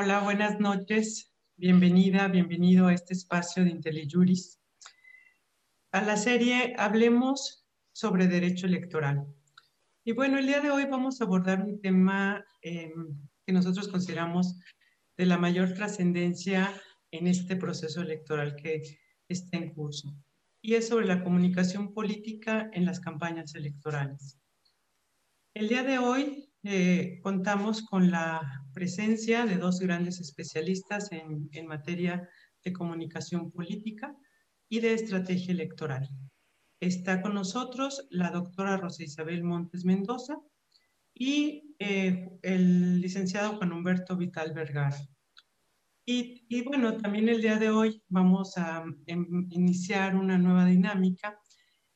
Hola, buenas noches. Bienvenida, bienvenido a este espacio de IntelliJuris. A la serie Hablemos sobre Derecho Electoral. Y bueno, el día de hoy vamos a abordar un tema em, que nosotros consideramos de la mayor trascendencia en este proceso electoral que está en curso. Y es sobre la comunicación política en las campañas electorales. El día de hoy eh, contamos con la presencia de dos grandes especialistas en, en materia de comunicación política y de estrategia electoral. Está con nosotros la doctora Rosa Isabel Montes Mendoza y eh, el licenciado Juan Humberto Vital Vergara. Y, y, bueno, también el día de hoy vamos a em, iniciar una nueva dinámica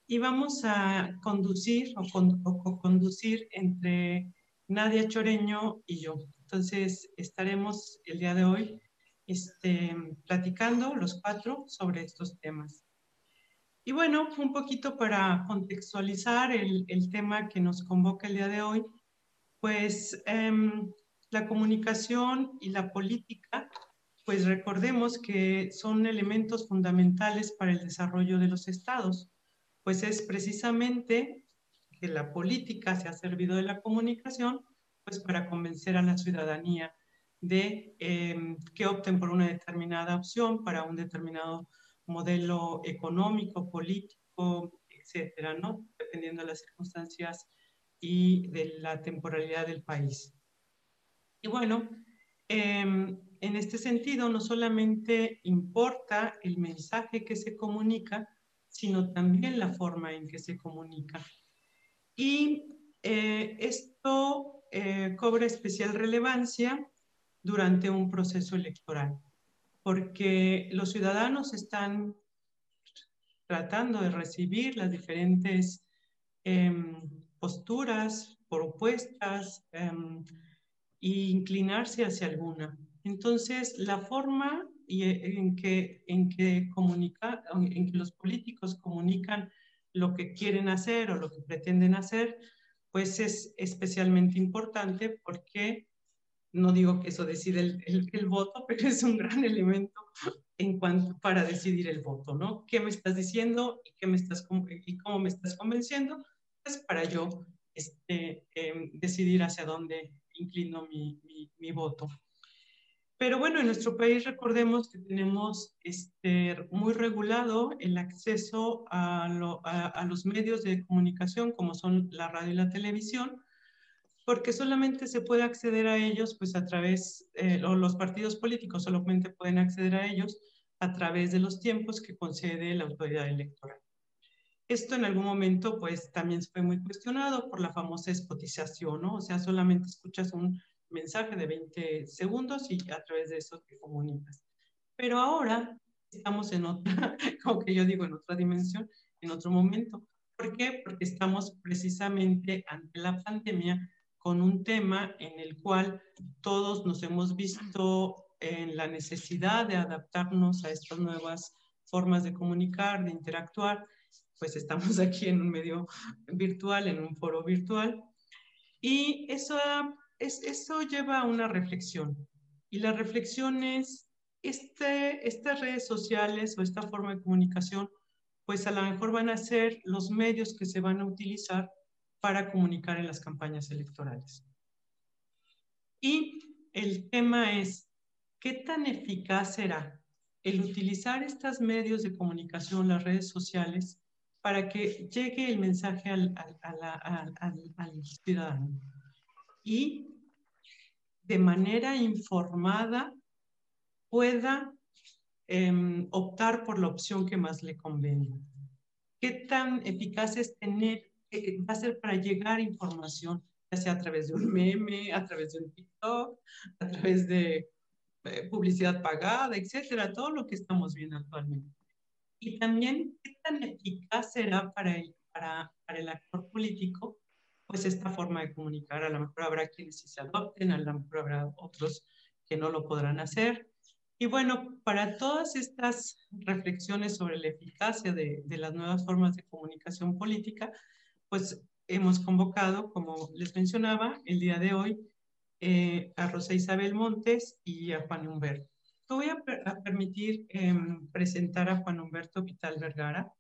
y vamos a conducir o, con, o conducir entre Nadia Choreño y yo. Entonces, estaremos el día de hoy este, platicando los cuatro sobre estos temas. Y bueno, un poquito para contextualizar el, el tema que nos convoca el día de hoy, pues em, la comunicación y la política, pues recordemos que son elementos fundamentales para el desarrollo de los estados, pues es precisamente que la política se ha servido de la comunicación pues para convencer a la ciudadanía de em, que opten por una determinada opción para un determinado modelo económico, político, etcétera, ¿no? Dependiendo de las circunstancias y de la temporalidad del país. Y bueno, em, en este sentido, no solamente importa el mensaje que se comunica, sino también la forma en que se comunica. Y eh, esto eh, cobra especial relevancia durante un proceso electoral, porque los ciudadanos están tratando de recibir las diferentes em, posturas, propuestas em, e inclinarse hacia alguna. Entonces, la forma eh, en que, en que, comunica, en que los políticos comunican lo que quieren hacer o lo que pretenden hacer, pues es especialmente importante porque no digo que eso decide el, voto, pero es un gran elemento en cuanto para decidir el voto, ¿no? ¿Qué me estás diciendo y, qué me estás, y cómo me estás convenciendo? Pues para yo este, eh, decidir hacia dónde inclino mi voto. Pero bueno, en nuestro país recordemos que tenemos este, muy regulado el acceso a, a, los medios de comunicación como son la radio y la televisión, porque solamente se puede acceder a ellos pues a través, eh, o los partidos políticos solamente pueden acceder a ellos a través de los tiempos que concede la autoridad electoral. Esto en algún momento pues también fue muy cuestionado por la famosa espotización, ¿no? O sea, solamente escuchas un mensaje de 20 segundos y a través de eso te comunicas. Pero ahora estamos en otra, como que yo digo, en otra dimensión, en otro momento. ¿Por qué? Porque estamos precisamente ante la pandemia con un tema en el cual todos nos hemos visto en la necesidad de adaptarnos a estas nuevas formas de comunicar, de interactuar, pues estamos aquí en un medio virtual, en un foro virtual. Y eso ha eso lleva a una reflexión. Y la reflexión es, este, estas redes sociales o esta forma de comunicación, pues a lo mejor van a ser los medios que se van a utilizar para comunicar en las campañas electorales. Y el tema es, ¿qué tan eficaz será el utilizar estos medios de comunicación, las redes sociales, para que llegue el mensaje al, al, al ciudadano? Y de manera informada pueda em, optar por la opción que más le convenga. ¿Qué tan eficaz es tener, eh, va a ser para llegar información, ya sea a través de un meme, a través de un TikTok, a través de eh, publicidad pagada, etcétera, todo lo que estamos viendo actualmente? Y también, ¿qué tan eficaz será para el, para, para el actor político pues esta forma de comunicar. A lo mejor habrá quienes sí se adopten, a lo mejor habrá otros que no lo podrán hacer. Y bueno, para todas estas reflexiones sobre la eficacia de, de las nuevas formas de comunicación política, pues hemos convocado, como les mencionaba, el día de hoy, eh, a Rosa Isabel Montes y a Juan Humberto. Me voy a, permitir em, presentar a Juan Humberto Vital Vergara.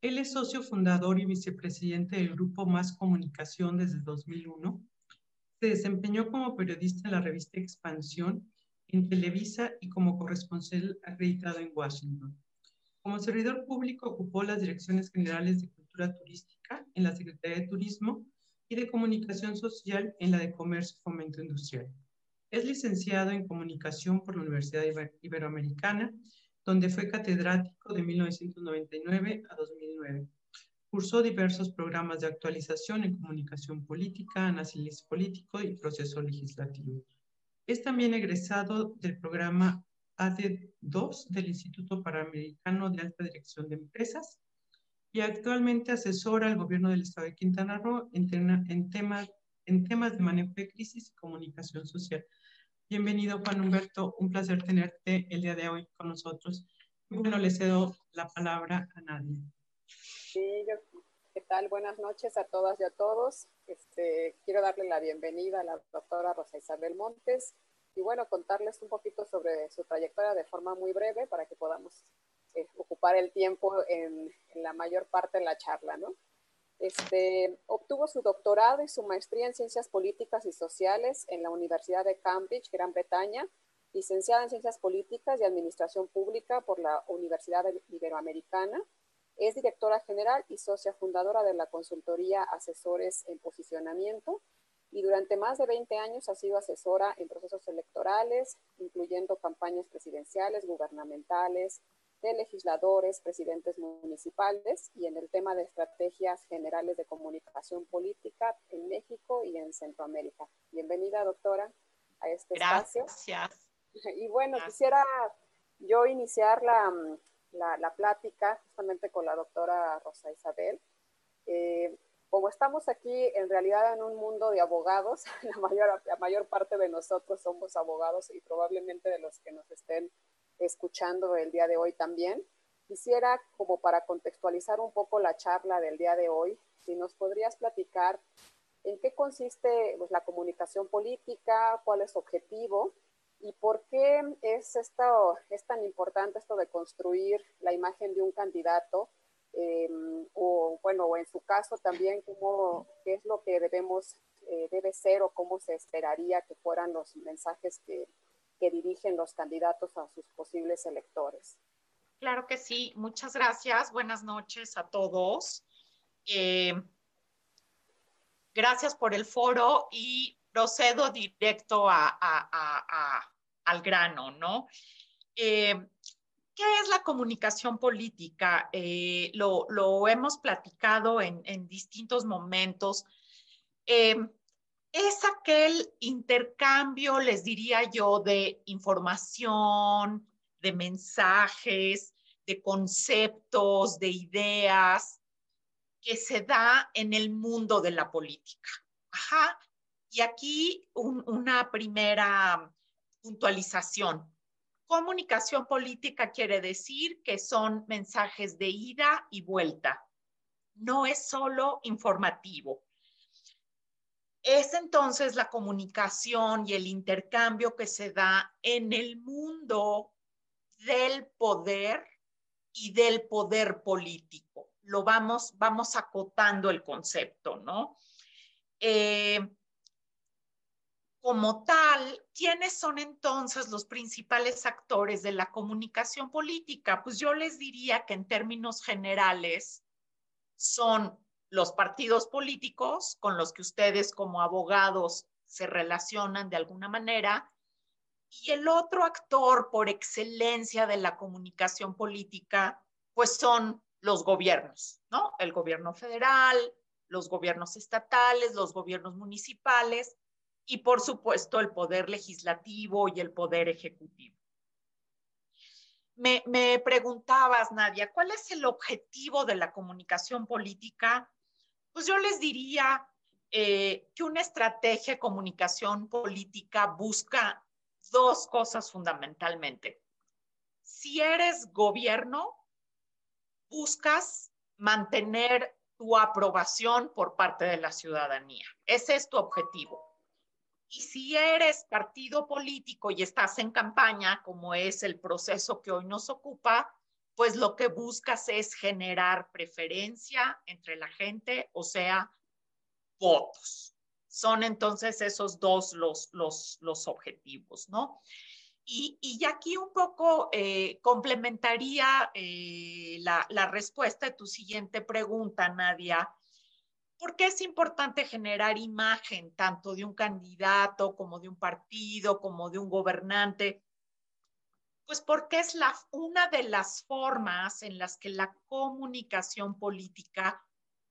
Él es socio fundador y vicepresidente del Grupo Más Comunicación desde 2001. Se desempeñó como periodista en la revista Expansión, en Televisa y como corresponsal acreditado en Washington. Como servidor público ocupó las direcciones generales de cultura turística en la Secretaría de Turismo y de Comunicación Social en la de Comercio y Fomento Industrial. Es licenciado en Comunicación por la Universidad Iberoamericana, donde fue catedrático de 1999 a 2009. Cursó diversos programas de actualización en comunicación política, análisis político y proceso legislativo. Es también egresado del programa AD2 del Instituto Panamericano de Alta Dirección de Empresas y actualmente asesora al gobierno del estado de Quintana Roo en, en, temas, en temas de manejo de crisis y comunicación social. Bienvenido, Juan Humberto. Un placer tenerte el día de hoy con nosotros. Bueno, le cedo la palabra a Nadia. Sí, ¿qué tal? Buenas noches a todas y a todos. Este, quiero darle la bienvenida a la doctora Rosa Isabel Montes y bueno, contarles un poquito sobre su trayectoria de forma muy breve para que podamos eh, ocupar el tiempo en, la mayor parte de la charla, ¿no? Este, obtuvo su doctorado y su maestría en Ciencias Políticas y Sociales en la Universidad de Cambridge, Gran Bretaña, licenciada en Ciencias Políticas y Administración Pública por la Universidad Iberoamericana. Es directora general y socia fundadora de la consultoría Asesores en Posicionamiento y durante más de 20 años ha sido asesora en procesos electorales, incluyendo campañas presidenciales, gubernamentales, de legisladores, presidentes municipales y en el tema de estrategias generales de comunicación política en México y en Centroamérica. Bienvenida, doctora, a este espacio. Gracias. Y bueno, quisiera yo iniciar la, la, la, plática justamente con la doctora Rosa Isabel. Eh, como estamos aquí en realidad en un mundo de abogados, la mayor, la mayor parte de nosotros somos abogados y probablemente de los que nos estén escuchando el día de hoy también. Quisiera, como para contextualizar un poco la charla del día de hoy, si nos podrías platicar en qué consiste pues, la comunicación política, cuál es su objetivo y por qué es, esto, es tan importante esto de construir la imagen de un candidato em, o bueno, o en su caso también cómo, qué es lo que debemos, eh, debe ser o cómo se esperaría que fueran los mensajes que, que dirigen los candidatos a sus posibles electores. Claro que sí, muchas gracias. Buenas noches a todos. Eh, gracias por el foro y procedo directo al grano, ¿no? Eh, ¿Qué es la comunicación política? Eh, lo, hemos platicado en distintos momentos es aquel intercambio, les diría yo, de información, de mensajes, de conceptos, de ideas que se da en el mundo de la política. Ajá. Y aquí una primera puntualización. Comunicación política quiere decir que son mensajes de ida y vuelta. No es solo informativo es entonces la comunicación y el intercambio que se da en el mundo del poder y del poder político. Lo vamos, vamos acotando el concepto, ¿no? Eh, como tal, ¿quiénes son entonces los principales actores de la comunicación política? Pues yo les diría que en términos generales son los partidos políticos con los que ustedes como abogados se relacionan de alguna manera. Y el otro actor por excelencia de la comunicación política, pues son los gobiernos, ¿no? El gobierno federal, los gobiernos estatales, los gobiernos municipales y por supuesto el poder legislativo y el poder ejecutivo. Me, me, preguntabas, Nadia, ¿cuál es el objetivo de la comunicación política? Pues yo les diría eh, que una estrategia de comunicación política busca dos cosas fundamentalmente. Si eres gobierno, buscas mantener tu aprobación por parte de la ciudadanía. Ese es tu objetivo. Y si eres partido político y estás en campaña, como es el proceso que hoy nos ocupa, pues lo que buscas es generar preferencia entre la gente, o sea, votos. Son entonces esos dos los, los, los objetivos, ¿no? Y, y aquí un poco eh, complementaría eh, la, la respuesta de tu siguiente pregunta, Nadia. ¿Por qué es importante generar imagen tanto de un candidato como de un partido, como de un gobernante? Pues porque es una de las formas en las que la comunicación política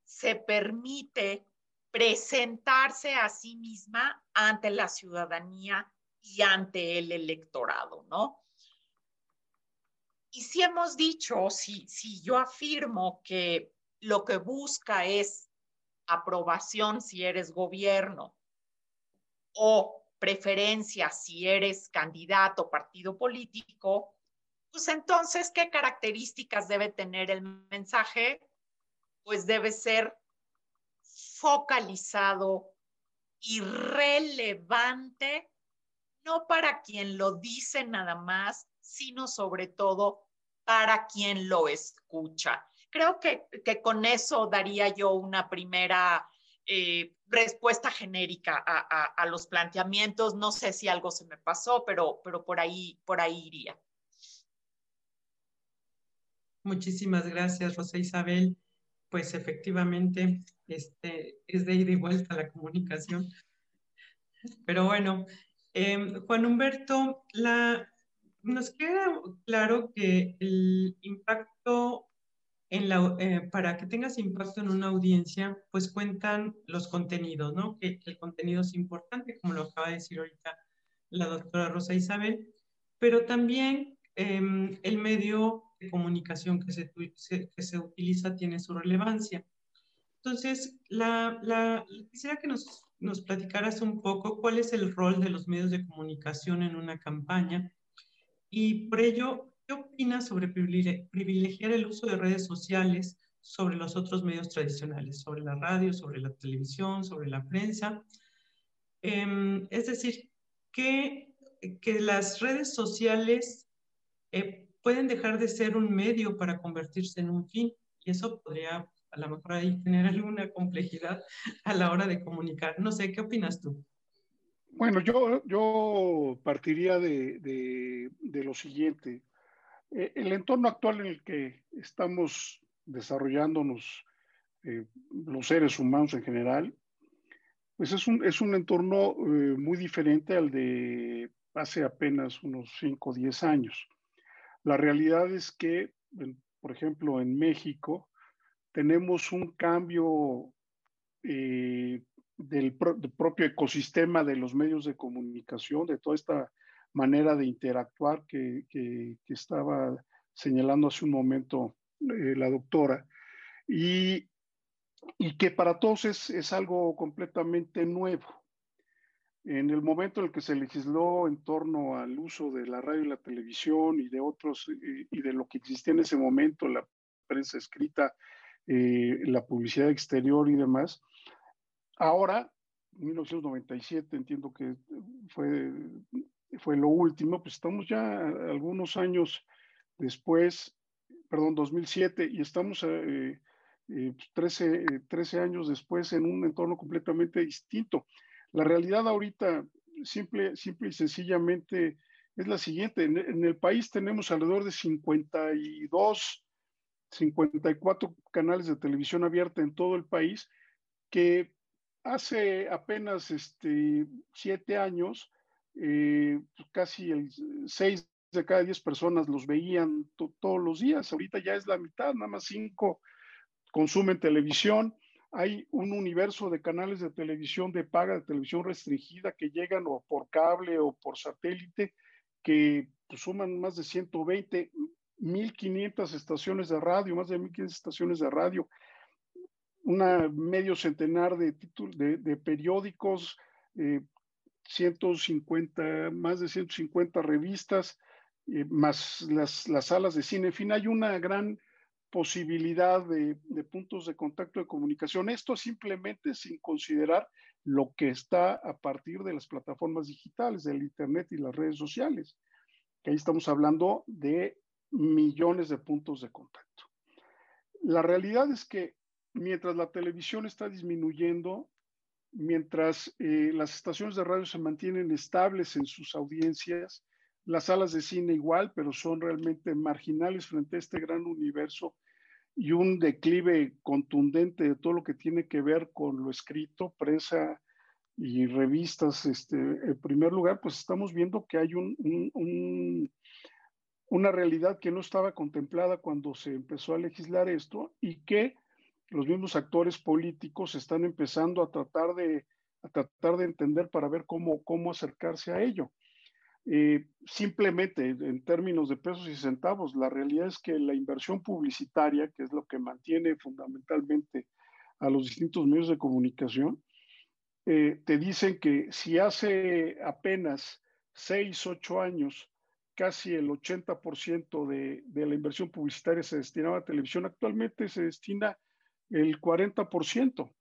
se permite presentarse a sí misma ante la ciudadanía y ante el electorado, ¿no? Y si hemos dicho, si, si yo afirmo que lo que busca es aprobación si eres gobierno o preferencia si eres candidato partido político, pues entonces, ¿qué características debe tener el mensaje? Pues debe ser focalizado y relevante, no para quien lo dice nada más, sino sobre todo para quien lo escucha creo que, que con eso daría yo una primera eh, respuesta genérica a, a, a, los planteamientos. No sé si algo se me pasó, pero, pero por, ahí, por ahí iría. Muchísimas gracias, Rosa Isabel. Pues efectivamente, este, es de ida y vuelta la comunicación. Pero bueno, eh, Juan Humberto, la, nos queda claro que el impacto la, eh, para que tengas impacto en una audiencia, pues cuentan los contenidos, ¿no? Que, el contenido es importante, como lo acaba de decir ahorita la doctora Rosa Isabel, pero también eh, el medio de comunicación que se, que se utiliza tiene su relevancia. Entonces, la, la, quisiera que nos, nos platicaras un poco cuál es el rol de los medios de comunicación en una campaña y por ello ¿Qué opinas sobre privilegiar el uso de redes sociales sobre los otros medios tradicionales, sobre la radio, sobre la televisión, sobre la prensa? Eh, es decir, que, que, las redes sociales eh, pueden dejar de ser un medio para convertirse en un fin y eso podría a lo mejor ahí tener alguna complejidad a la hora de comunicar. No sé, ¿qué opinas tú? Bueno, yo, yo partiría de, de, de lo siguiente. Eh, el entorno actual en el que estamos desarrollándonos eh, los seres humanos en general, pues es un, es un entorno eh, muy diferente al de hace apenas unos 5 o 10 años. La realidad es que, por ejemplo, en México tenemos un cambio del, del propio ecosistema de los medios de comunicación, de toda esta manera de interactuar que, estaba señalando hace un momento eh, la doctora, y, y, que para todos es, es algo completamente nuevo. En el momento en el que se legisló en torno al uso de la radio y la televisión y de otros, y, y de lo que existía en ese momento, la prensa escrita, eh, la publicidad exterior y demás, ahora 1997, entiendo que fue fue lo último, pues estamos ya algunos años después, perdón, 2007, y estamos eh, eh, 13, 13 años después en un entorno completamente distinto. La realidad ahorita, simple, simple y sencillamente, es la siguiente. En, en el país tenemos alrededor de 52, 54 canales de televisión abierta en todo el país, que hace apenas este, siete años eh, pues, casi el 6 de cada 10 personas los veían todos los días. Ahorita ya es la mitad, nada más 5 consumen televisión. Hay un universo de canales de televisión de paga, de televisión restringida, que llegan o por cable o por satélite, que pues, suman más de 120, 1500 estaciones de radio, más de 1500 estaciones de radio, una medio centenar de, de, de periódicos, eh, 150, más de 150 revistas, eh, más las, las, salas de cine. En fin, hay una gran posibilidad de, de, puntos de contacto de comunicación. Esto simplemente sin considerar lo que está a partir de las plataformas digitales, del Internet y las redes sociales, que ahí estamos hablando de millones de puntos de contacto. La realidad es que mientras la televisión está disminuyendo, mientras eh, las estaciones de radio se mantienen estables en sus audiencias, las salas de cine igual, pero son realmente marginales frente a este gran universo y un declive contundente de todo lo que tiene que ver con lo escrito, prensa y revistas. Este, en primer lugar, pues estamos viendo que hay un, una realidad que no estaba contemplada cuando se empezó a legislar esto y que los mismos actores políticos están empezando a tratar de, a tratar de entender para ver cómo, cómo acercarse a ello. Eh, simplemente en términos de pesos y centavos, la realidad es que la inversión publicitaria, que es lo que mantiene fundamentalmente a los distintos medios de comunicación, eh, te dicen que si hace apenas 6, 8 años casi el 80% de, de la inversión publicitaria se destinaba a televisión, actualmente se destina el 40%. O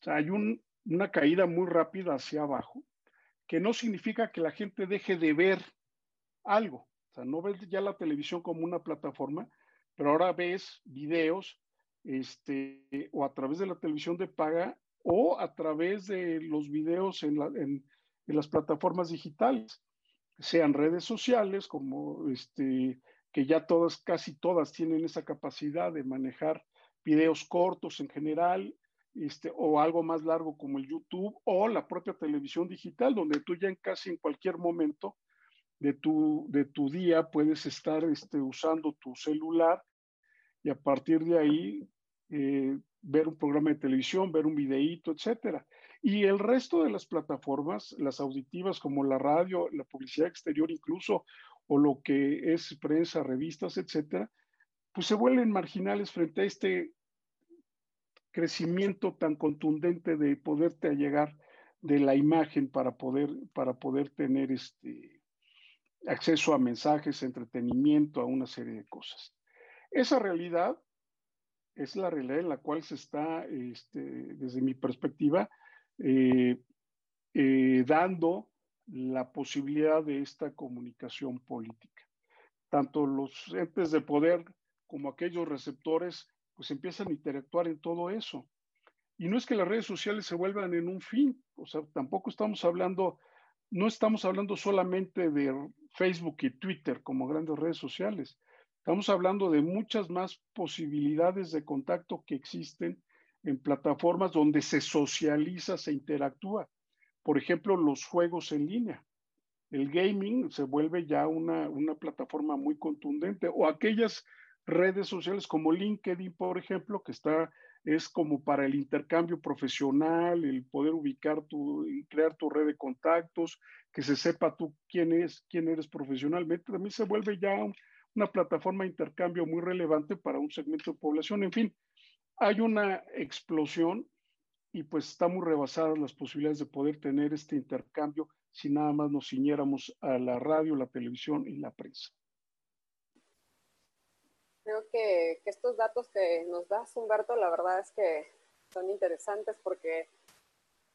sea, hay una caída muy rápida hacia abajo que no significa que la gente deje de ver algo. O sea, no ves ya la televisión como una plataforma, pero ahora ves videos este, o a través de la televisión de paga o a través de los videos en, en, las plataformas digitales, sean redes sociales, como este, que ya todas, casi todas tienen esa capacidad de manejar videos cortos en general, este, o algo más largo como el YouTube o la propia televisión digital, donde tú ya en casi en cualquier momento de tu, de tu día puedes estar este, usando tu celular y a partir de ahí eh, ver un programa de televisión, ver un videíto, etcétera. Y el resto de las plataformas, las auditivas como la radio, la publicidad exterior incluso, o lo que es prensa, revistas, etcétera, pues se vuelven marginales frente a este crecimiento tan contundente de poderte allegar de la imagen para poder, para poder tener este acceso a mensajes, entretenimiento, a una serie de cosas. Esa realidad es la realidad en la cual se está, este, desde mi perspectiva, eh, eh, dando la posibilidad de esta comunicación política. Tanto los entes de poder como aquellos receptores pues empiezan a interactuar en todo eso. Y no es que las redes sociales se vuelvan en un fin, o sea, tampoco estamos hablando, no estamos hablando solamente de Facebook y Twitter como grandes redes sociales, estamos hablando de muchas más posibilidades de contacto que existen en plataformas donde se socializa, se interactúa. Por ejemplo, los juegos en línea. El gaming se vuelve ya una, una plataforma muy contundente o aquellas redes sociales como LinkedIn, por ejemplo, que está, es como para el intercambio profesional, el poder ubicar tu crear tu red de contactos, que se sepa tú quién es, quién eres profesionalmente, también se vuelve ya una plataforma de intercambio muy relevante para un segmento de población. En fin, hay una explosión y pues estamos rebasadas las posibilidades de poder tener este intercambio si nada más nos ciñéramos a la radio, la televisión y la prensa. Creo que, que, estos datos que nos das, Humberto, la verdad es que son interesantes porque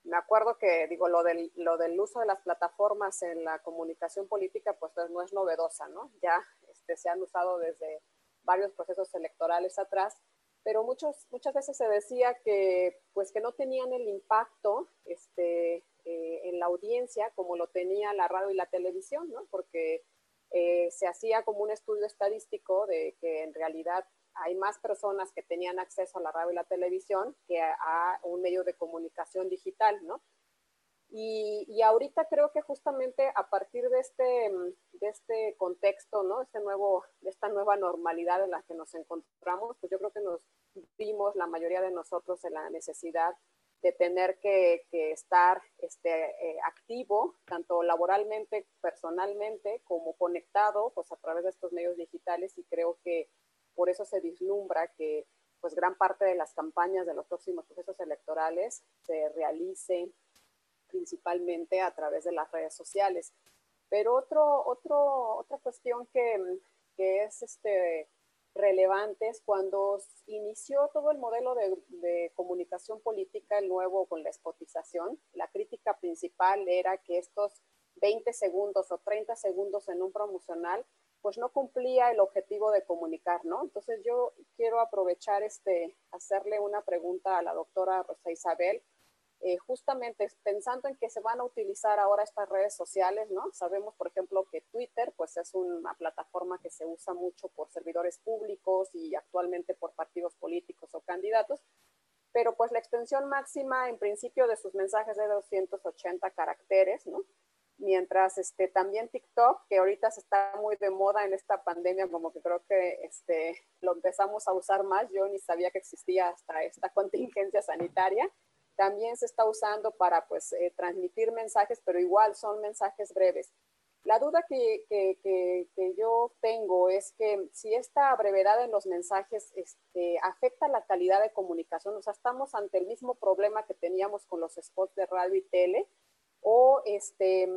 me acuerdo que, digo, lo del, lo del uso de las plataformas en la comunicación política, pues no es novedosa, ¿no? Ya este, se han usado desde varios procesos electorales atrás, pero muchos, muchas veces se decía que, pues, que no tenían el impacto este, eh, en la audiencia como lo tenía la radio y la televisión, ¿no? Porque eh, se hacía como un estudio estadístico de que en realidad hay más personas que tenían acceso a la radio y la televisión que a, un medio de comunicación digital, ¿no? Y, y, ahorita creo que justamente a partir de este, de este contexto, ¿no? Este nuevo, de esta nueva normalidad en la que nos encontramos, pues yo creo que nos vimos la mayoría de nosotros en la necesidad de tener que, estar este, eh, activo, tanto laboralmente, personalmente, como conectado, pues a través de estos medios digitales y creo que por eso se vislumbra que pues gran parte de las campañas de los próximos procesos electorales se realicen principalmente a través de las redes sociales. Pero otro, otro, otra cuestión que, que es este, relevantes cuando inició todo el modelo de, comunicación política, el nuevo con la espotización. La crítica principal era que estos 20 segundos o 30 segundos en un promocional, pues no cumplía el objetivo de comunicar, ¿no? Entonces yo quiero aprovechar este, hacerle una pregunta a la doctora Rosa Isabel, eh, justamente pensando en que se van a utilizar ahora estas redes sociales, ¿no? Sabemos, por ejemplo, que Twitter, pues es una plataforma que se usa mucho por servidores públicos y actualmente por partidos políticos o candidatos, pero pues la extensión máxima en principio de sus mensajes es de 280 caracteres, ¿no? Mientras este, también TikTok, que ahorita se está muy de moda en esta pandemia, como que creo que este, lo empezamos a usar más, yo ni sabía que existía hasta esta contingencia sanitaria, también se está usando para pues eh, transmitir mensajes, pero igual son mensajes breves. La duda que, que, que, yo tengo es que si esta brevedad en los mensajes este, afecta la calidad de comunicación, o sea, estamos ante el mismo problema que teníamos con los spots de radio y tele, o este,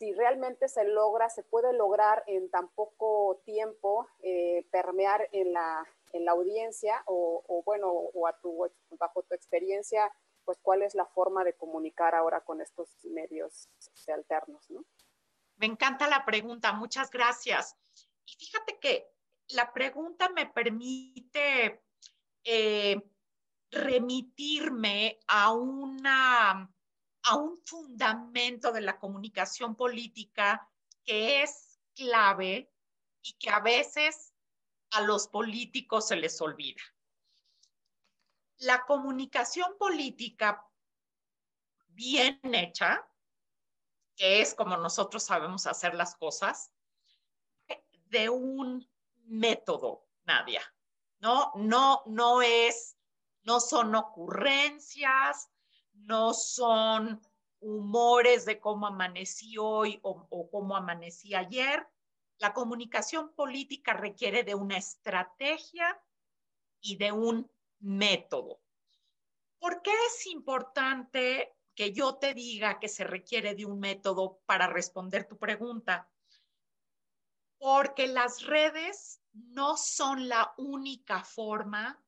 si realmente se logra, se puede lograr en tan poco tiempo eh, permear en la, en la audiencia o, bueno, o a tu, bajo tu experiencia, pues cuál es la forma de comunicar ahora con estos medios alternos, ¿no? Me encanta la pregunta, muchas gracias. Y fíjate que la pregunta me permite eh, remitirme a, una, a un fundamento de la comunicación política que es clave y que a veces a los políticos se les olvida. La comunicación política bien hecha, que es como nosotros sabemos hacer las cosas, de un método, Nadia. No, no, no es, no son ocurrencias, no son humores de cómo amanecí hoy o, o cómo amanecí ayer, la comunicación política requiere de una estrategia y de un método. ¿Por qué es importante que yo te diga que se requiere de un método para responder tu pregunta? Porque las redes no son la única forma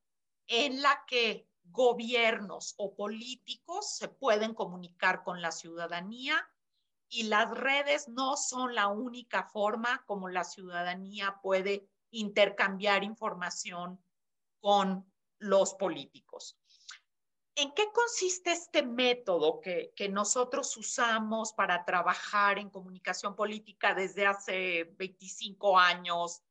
en la que gobiernos o políticos se pueden comunicar con la ciudadanía y las redes no son la única forma como la ciudadanía puede intercambiar información con los políticos. ¿En qué consiste este método que, que, nosotros usamos para trabajar en comunicación política desde hace 25 años?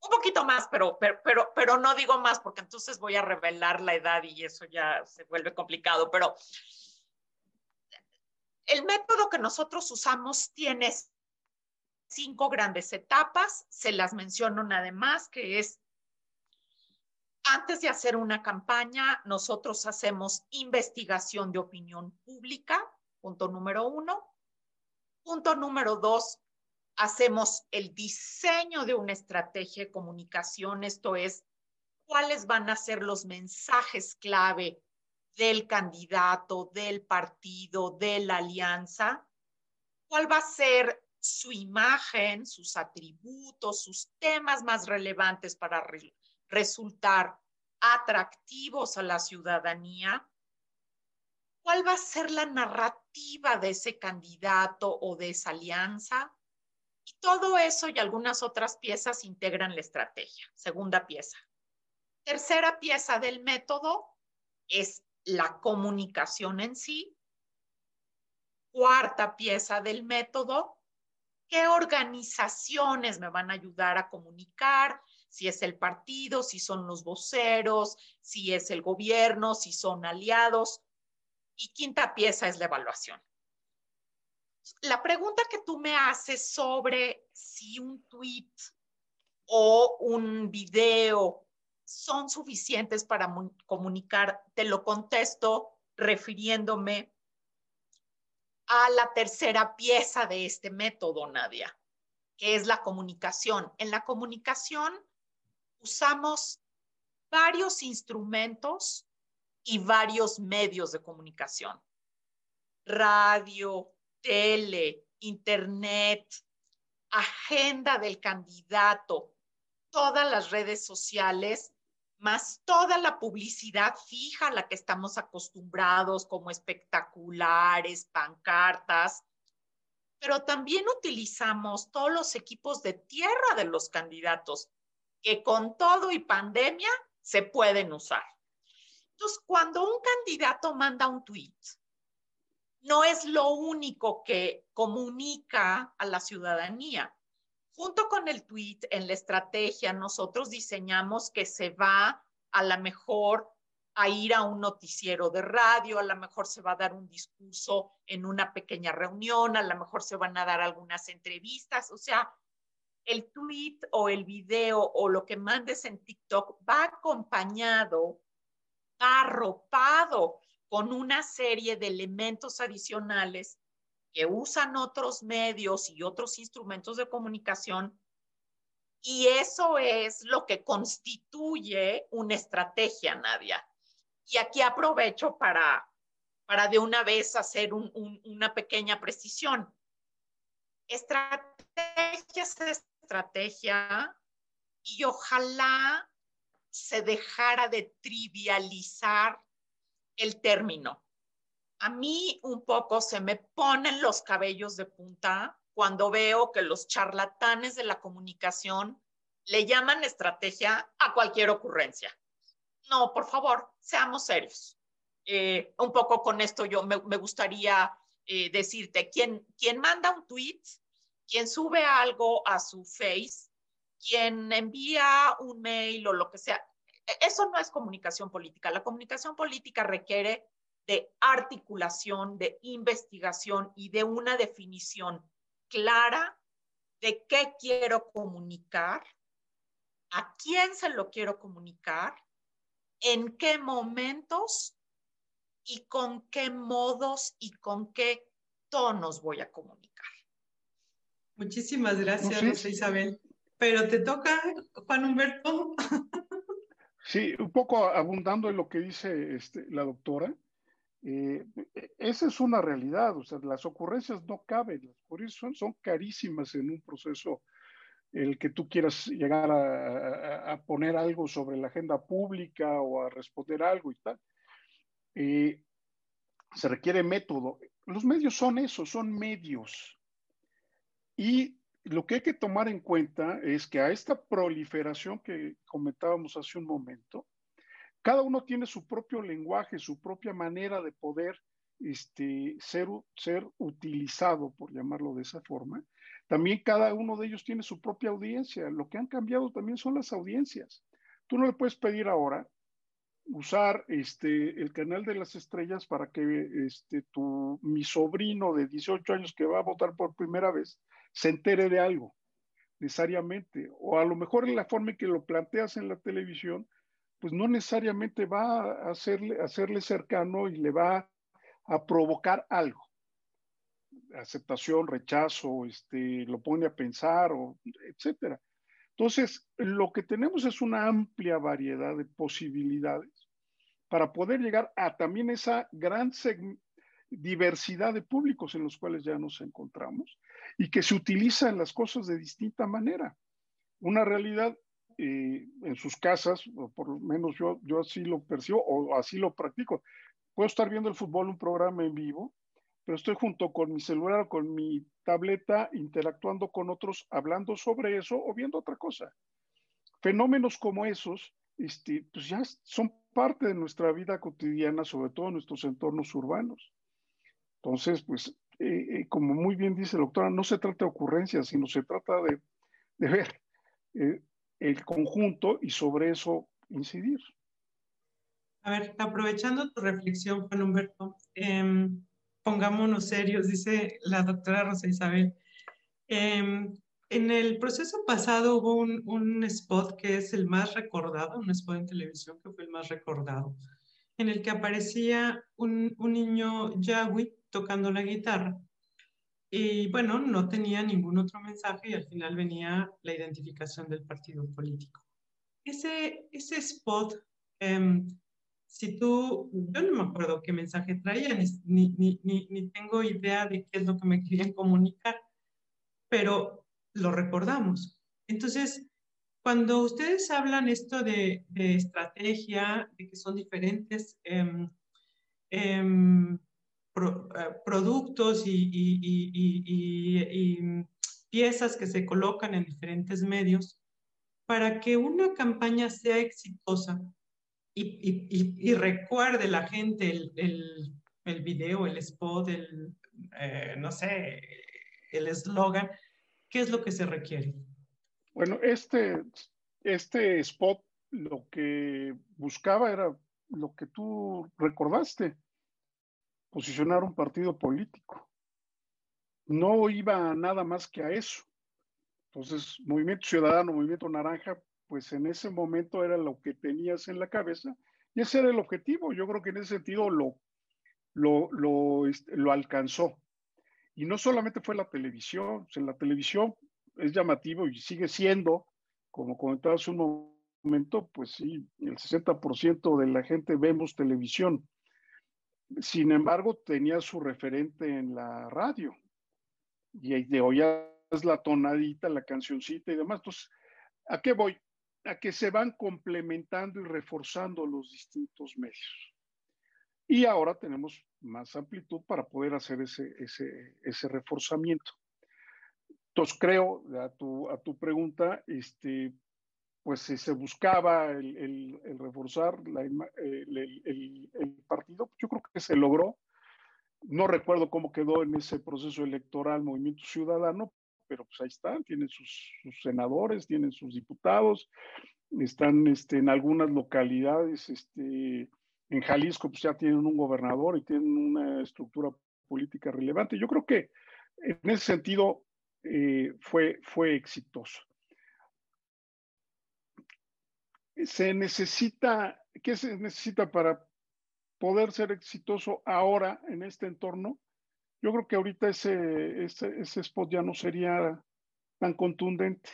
Un poquito más, pero, pero, pero, pero no digo más porque entonces voy a revelar la edad y eso ya se vuelve complicado, pero el método que nosotros usamos tiene cinco grandes etapas, se las menciono nada más, que es antes de hacer una campaña, nosotros hacemos investigación de opinión pública, punto número uno. Punto número dos, hacemos el diseño de una estrategia de comunicación, esto es, cuáles van a ser los mensajes clave del candidato, del partido, de la alianza, cuál va a ser su imagen, sus atributos, sus temas más relevantes para re resultar atractivos a la ciudadanía, cuál va a ser la narrativa de ese candidato o de esa alianza. Y todo eso y algunas otras piezas integran la estrategia. Segunda pieza. Tercera pieza del método es la comunicación en sí. Cuarta pieza del método, ¿qué organizaciones me van a ayudar a comunicar? Si es el partido, si son los voceros, si es el gobierno, si son aliados. Y quinta pieza es la evaluación. La pregunta que tú me haces sobre si un tweet o un video son suficientes para comunicar, te lo contesto refiriéndome a la tercera pieza de este método, Nadia, que es la comunicación. En la comunicación usamos varios instrumentos y varios medios de comunicación. Radio, tele, internet, agenda del candidato, todas las redes sociales, más toda la publicidad fija a la que estamos acostumbrados, como espectaculares, pancartas, pero también utilizamos todos los equipos de tierra de los candidatos, que con todo y pandemia se pueden usar. Entonces, cuando un candidato manda un tweet, no es lo único que comunica a la ciudadanía. Junto con el tweet, en la estrategia, nosotros diseñamos que se va a la mejor a ir a un noticiero de radio, a lo mejor se va a dar un discurso en una pequeña reunión, a lo mejor se van a dar algunas entrevistas, o sea, el tweet o el video o lo que mandes en TikTok va acompañado, arropado con una serie de elementos adicionales que usan otros medios y otros instrumentos de comunicación. Y eso es lo que constituye una estrategia, Nadia. Y aquí aprovecho para, para de una vez hacer una pequeña precisión. Estrategia es estrategia y ojalá se dejara de trivializar el término. A mí un poco se me ponen los cabellos de punta cuando veo que los charlatanes de la comunicación le llaman estrategia a cualquier ocurrencia. No, por favor, seamos serios. Eh, un poco con esto yo me, gustaría eh, decirte, quien, quien manda un tweet, quien sube algo a su face, quien envía un mail o lo que sea, eso no es comunicación política. La comunicación política requiere de articulación, de investigación y de una definición clara de qué quiero comunicar, a quién se lo quiero comunicar, en qué momentos y con qué modos y con qué tonos voy a comunicar. Muchísimas gracias, Isabel. Pero te toca, Juan Humberto. Sí, un poco abundando en lo que dice este, la doctora, eh, esa es una realidad, o sea, las ocurrencias no caben, las ocurrencias son, carísimas en un proceso el que tú quieras llegar a, poner algo sobre la agenda pública o a responder algo y tal. Eh, se requiere método. Los medios son eso, son medios. Y lo que hay que tomar en cuenta es que a esta proliferación que comentábamos hace un momento, cada uno tiene su propio lenguaje, su propia manera de poder este, ser, ser utilizado, por llamarlo de esa forma. También cada uno de ellos tiene su propia audiencia. Lo que han cambiado también son las audiencias. Tú no le puedes pedir ahora usar este, el canal de las estrellas para que este, tu, mi sobrino de 18 años que va a votar por primera vez se entere de algo, necesariamente. O a lo mejor en la forma en que lo planteas en la televisión, pues no necesariamente va a hacerle, hacerle cercano y le va a provocar algo. Aceptación, rechazo, este, lo pone a pensar, o, etcétera. Entonces, lo que tenemos es una amplia variedad de posibilidades para poder llegar a también esa gran diversidad de públicos en los cuales ya nos encontramos y que se utilizan las cosas de distinta manera. Una realidad eh, en sus casas, o por lo menos yo, yo así lo percibo o así lo practico. Puedo estar viendo el fútbol, un programa en vivo, pero estoy junto con mi celular con mi tableta interactuando con otros, hablando sobre eso o viendo otra cosa. Fenómenos como esos, este, pues ya son parte de nuestra vida cotidiana, sobre todo en nuestros entornos urbanos. Entonces, pues eh, eh, como muy bien dice la doctora, no se trata de ocurrencias, sino se trata de, ver eh, el conjunto y sobre eso incidir. A ver, aprovechando tu reflexión, Juan Humberto, em, pongámonos serios, dice la doctora Rosa Isabel. Em, en el proceso pasado hubo un, un, spot que es el más recordado, un spot en televisión que fue el más recordado, en el que aparecía un, un niño Yahweh tocando la guitarra. Y bueno, no tenía ningún otro mensaje y al final venía la identificación del partido político. Ese, ese spot, em, si tú, yo no me acuerdo qué mensaje traía, ni, ni, ni, ni tengo idea de qué es lo que me querían comunicar, pero lo recordamos. Entonces, cuando ustedes hablan esto de, estrategia, de que son diferentes em, em, eh, productos y, piezas que se colocan en diferentes medios, para que una campaña sea exitosa y, recuerde la gente el, el, video, el spot, el, eh, no sé, el eslogan, ¿qué es lo que se requiere? Bueno, este, este spot lo que buscaba era lo que tú recordaste, posicionar un partido político. No iba nada más que a eso. Entonces, Movimiento Ciudadano, Movimiento Naranja, pues en ese momento era lo que tenías en la cabeza y ese era el objetivo. Yo creo que en ese sentido lo, lo, lo, este, lo alcanzó. Y no solamente fue la televisión, en la televisión es llamativo y sigue siendo, como comentaba hace un momento, pues sí, el 60% de la gente vemos televisión. Sin embargo, tenía su referente en la radio y de oías la tonadita, la cancioncita y demás. Entonces, ¿a qué voy? A que se van complementando y reforzando los distintos medios. Y ahora tenemos más amplitud para poder hacer ese, ese, ese reforzamiento. Entonces, creo, a tu, a tu pregunta, este, pues se buscaba el, reforzar el, partido. Yo creo que se logró. No recuerdo cómo quedó en ese proceso electoral Movimiento Ciudadano, pero pues ahí están, tienen sus, senadores, tienen sus diputados, están este, en algunas localidades, este, en Jalisco pues ya tienen un gobernador y tienen una estructura política relevante. Yo creo que en ese sentido eh, fue exitoso se necesita, ¿qué se necesita para poder ser exitoso ahora en este entorno? Yo creo que ahorita ese, ese, ese spot ya no sería tan contundente.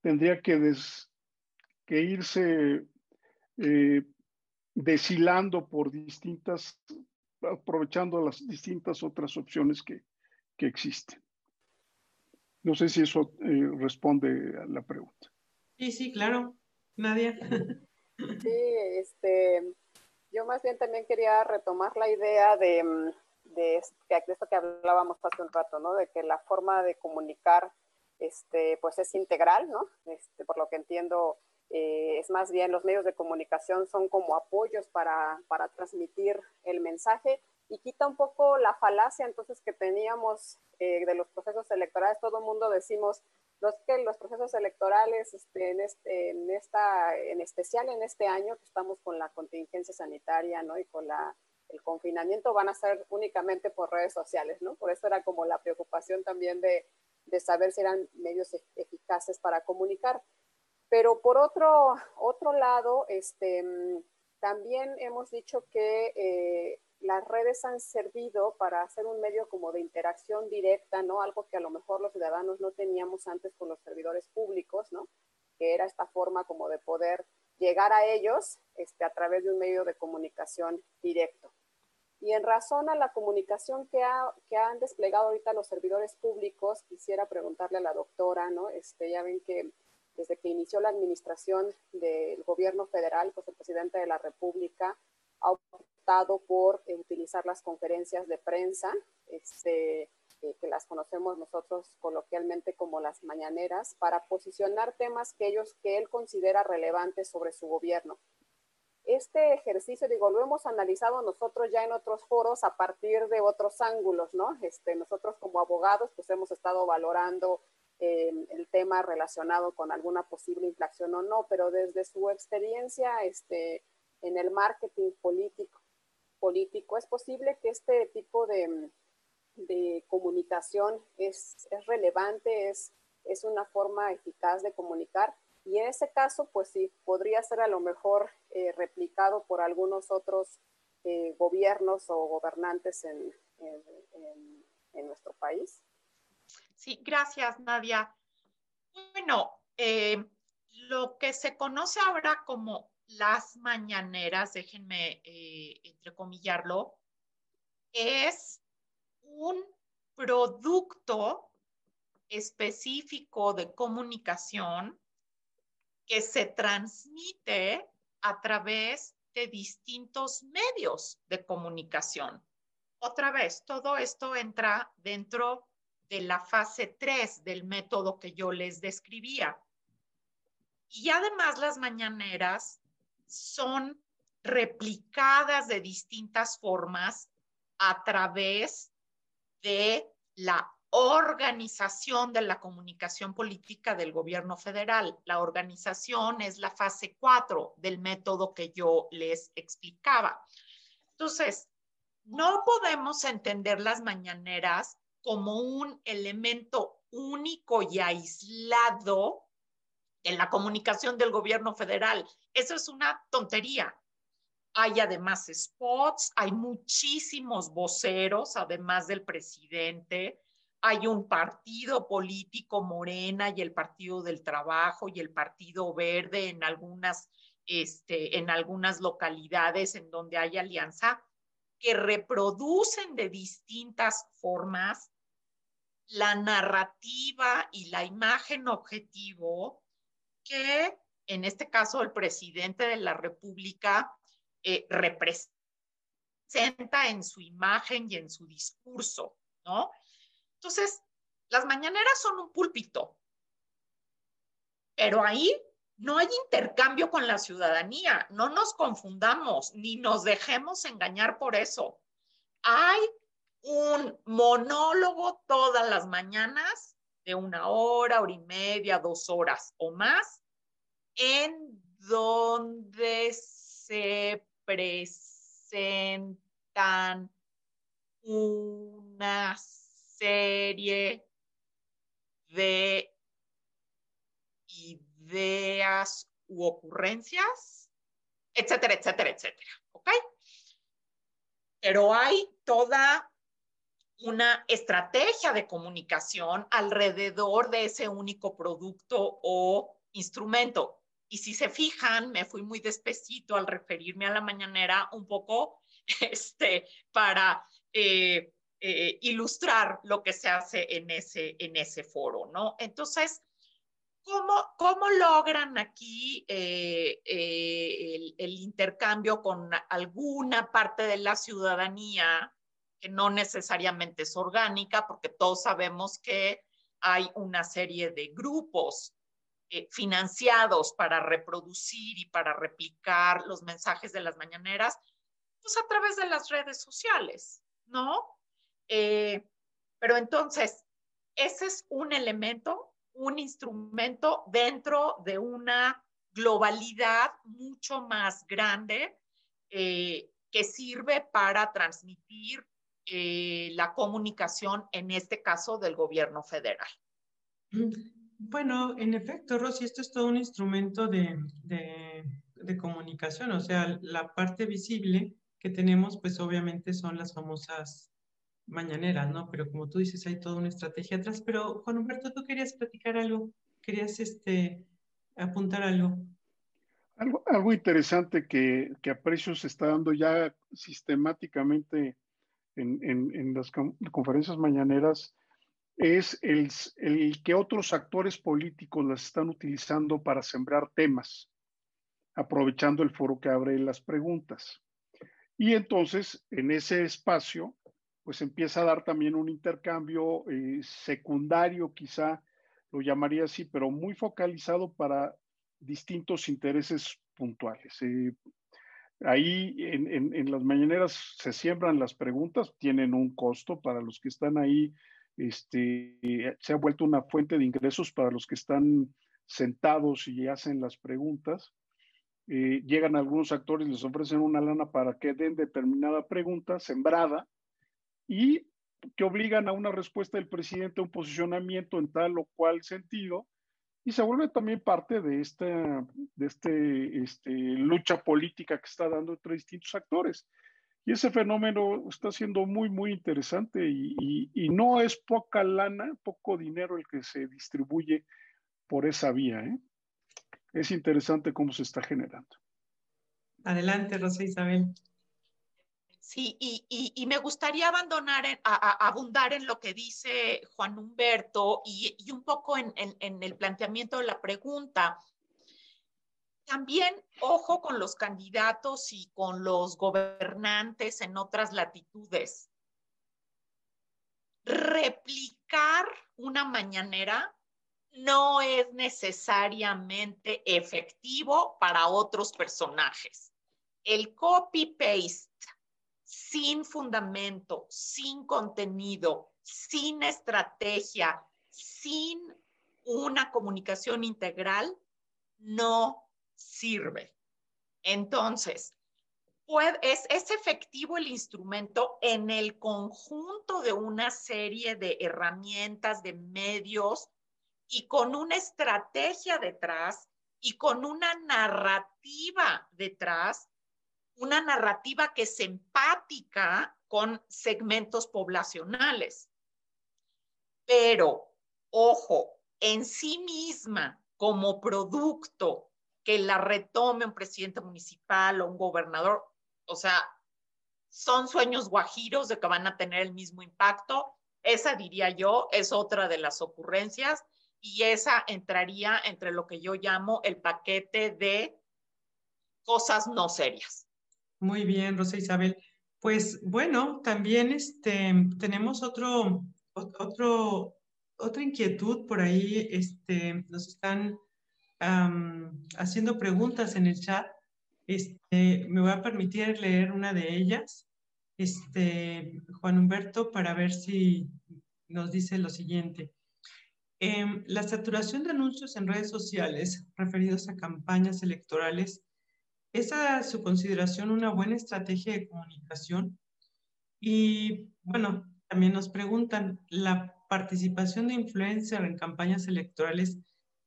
Tendría que, que irse eh, deshilando por distintas, aprovechando las distintas otras opciones que, que existen. No sé si eso eh, responde a la pregunta. Sí, sí, claro. Nadia. Sí, este, yo más bien también quería retomar la idea de, mm, de, esto que hablábamos hace un rato, ¿no? De que la forma de comunicar, este, pues es integral, ¿no? Este, por lo que entiendo, eh, es más bien los medios de comunicación son como apoyos para, para transmitir el mensaje y quita un poco la falacia entonces que teníamos eh, de los procesos electorales. Todo el mundo decimos, los que los procesos electorales este, en, este, en, esta, en especial en este año que estamos con la contingencia sanitaria ¿no? y con la, el confinamiento van a ser únicamente por redes sociales, ¿no? Por eso era como la preocupación también de, de saber si eran medios e-, eficaces para comunicar. Pero por otro, otro lado, este, también hemos dicho que eh, las redes han servido para hacer un medio como de interacción directa, ¿no? Algo que a lo mejor los ciudadanos no teníamos antes con los servidores públicos, ¿no? Que era esta forma como de poder llegar a ellos este, a través de un medio de comunicación directo. Y en razón a la comunicación que, ha, que han desplegado ahorita los servidores públicos, quisiera preguntarle a la doctora, ¿no? Este, ya ven que desde que inició la administración del gobierno federal, pues el presidente de la República ha optado por eh, utilizar las conferencias de prensa, este, eh, que las conocemos nosotros coloquialmente como las mañaneras, para posicionar temas que, ellos, que él considera relevantes sobre su gobierno. Este ejercicio, digo, lo hemos analizado nosotros ya en otros foros a partir de otros ángulos, ¿no? Este, nosotros como abogados, pues hemos estado valorando eh, el tema relacionado con alguna posible inflación o no, pero desde su experiencia, este, en el marketing político, político es posible que este tipo de, de comunicación es, es relevante, es, es una forma eficaz de comunicar y en ese caso, pues sí, podría ser a lo mejor eh, replicado por algunos otros eh, gobiernos o gobernantes en, en, nuestro país. Sí, gracias, Nadia. Bueno, eh, lo que se conoce ahora como las mañaneras, déjenme eh, entrecomillarlo, es un producto específico de comunicación que se transmite a través de distintos medios de comunicación. Otra vez, todo esto entra dentro de la fase 3 del método que yo les describía. Y además las mañaneras son replicadas de distintas formas a través de la organización de la comunicación política del gobierno federal. La organización es la fase 4 del método que yo les explicaba. Entonces, no podemos entender las mañaneras como un elemento único y aislado en la comunicación del gobierno federal. Eso es una tontería. Hay además spots, hay muchísimos voceros, además del presidente. Hay un partido político, Morena, y el Partido del Trabajo y el Partido Verde en algunas, este, en algunas localidades en donde hay alianza, que reproducen de distintas formas la narrativa y la imagen objetivo que en este caso el presidente de la República eh, representa en su imagen y en su discurso, ¿no? Entonces, las mañaneras son un púlpito, pero ahí no hay intercambio con la ciudadanía, no nos confundamos ni nos dejemos engañar por eso. Hay un monólogo todas las mañanas de una hora, hora y media, dos horas o más, en donde se presentan una serie de ideas u ocurrencias, etcétera, etcétera, etcétera. ¿Ok? Pero hay toda una estrategia de comunicación alrededor de ese único producto o instrumento. Y si se fijan, me fui muy despacito al referirme a la mañanera un poco este, para eh, eh, ilustrar lo que se hace en ese, en ese foro, ¿no? Entonces, ¿cómo, cómo logran aquí eh, el, el intercambio con alguna parte de la ciudadanía? No necesariamente es orgánica, porque todos sabemos que hay una serie de grupos eh, financiados para reproducir y para replicar los mensajes de las mañaneras, pues a través de las redes sociales, ¿no? Eh, pero entonces, ese es un elemento, un instrumento dentro de una globalidad mucho más grande eh, que sirve para transmitir eh, la comunicación, en este caso del gobierno federal. Bueno, en efecto, Rosy, esto es todo un instrumento de, de, de, comunicación, o sea, la parte visible que tenemos, pues obviamente son las famosas mañaneras, ¿no? Pero como tú dices, hay toda una estrategia atrás. Pero Juan Humberto, tú querías platicar algo, querías este, apuntar algo. Algo, algo interesante que, que aprecio se está dando ya sistemáticamente en, las conferencias mañaneras es el, el, que otros actores políticos las están utilizando para sembrar temas, aprovechando el foro que abre las preguntas. Y entonces, en ese espacio, pues empieza a dar también un intercambio eh, secundario, quizá lo llamaría así, pero muy focalizado para distintos intereses puntuales. Eh, Ahí en, las mañaneras se siembran las preguntas, tienen un costo para los que están ahí, este, se ha vuelto una fuente de ingresos para los que están sentados y hacen las preguntas. Eh, llegan algunos actores, les ofrecen una lana para que den determinada pregunta sembrada y que obligan a una respuesta del presidente, a un posicionamiento en tal o cual sentido, y se vuelve también parte de esta de este, este, lucha política que está dando entre distintos actores. Y ese fenómeno está siendo muy, muy interesante y, y, no es poca lana, poco dinero el que se distribuye por esa vía. ¿eh? Es interesante cómo se está generando. Adelante, Rosa Isabel. Sí, y, me gustaría abandonar, a, abundar en lo que dice Juan Humberto y, un poco en, en, el planteamiento de la pregunta. también ojo con los candidatos y con los gobernantes en otras latitudes. Replicar una mañanera no es necesariamente efectivo para otros personajes. El copy-paste sin fundamento, sin contenido, sin estrategia, sin una comunicación integral, no sirve. Entonces, es, es, efectivo el instrumento en el conjunto de una serie de herramientas, de medios y con una estrategia detrás y con una narrativa detrás, una narrativa que es empática con segmentos poblacionales. Pero, ojo, en sí misma, como producto que la retome un presidente municipal o un gobernador, o sea, son sueños guajiros de que van a tener el mismo impacto. Esa diría yo, es otra de las ocurrencias y esa entraría entre lo que yo llamo el paquete de cosas no serias. Muy bien, Rosa Isabel. Pues bueno, también este, tenemos otro, otro, otra inquietud por ahí. Este, nos están haciendo preguntas en el chat. Este, me voy a permitir leer una de ellas. Este, Juan Humberto, para ver si nos dice lo siguiente. Em, la saturación de anuncios en redes sociales referidos a campañas electorales, ¿es a su consideración una buena estrategia de comunicación? Y bueno, también nos preguntan, ¿la participación de influencer en campañas electorales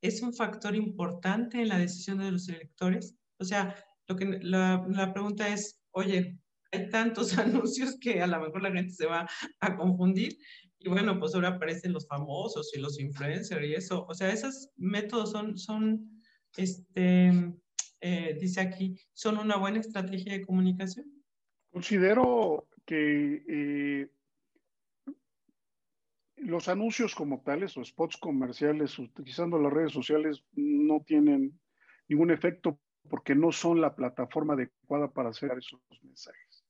es un factor importante en la decisión de los electores? O sea, lo que, la, pregunta es, oye, hay tantos anuncios que a lo mejor la gente se va a confundir. Y bueno, pues ahora aparecen los famosos y los influencers y eso. O sea, esos métodos son, son este, eh, dice aquí, son una buena estrategia de comunicación. Considero que eh, los anuncios como tales o spots comerciales utilizando las redes sociales no tienen ningún efecto porque no son la plataforma adecuada para hacer esos mensajes.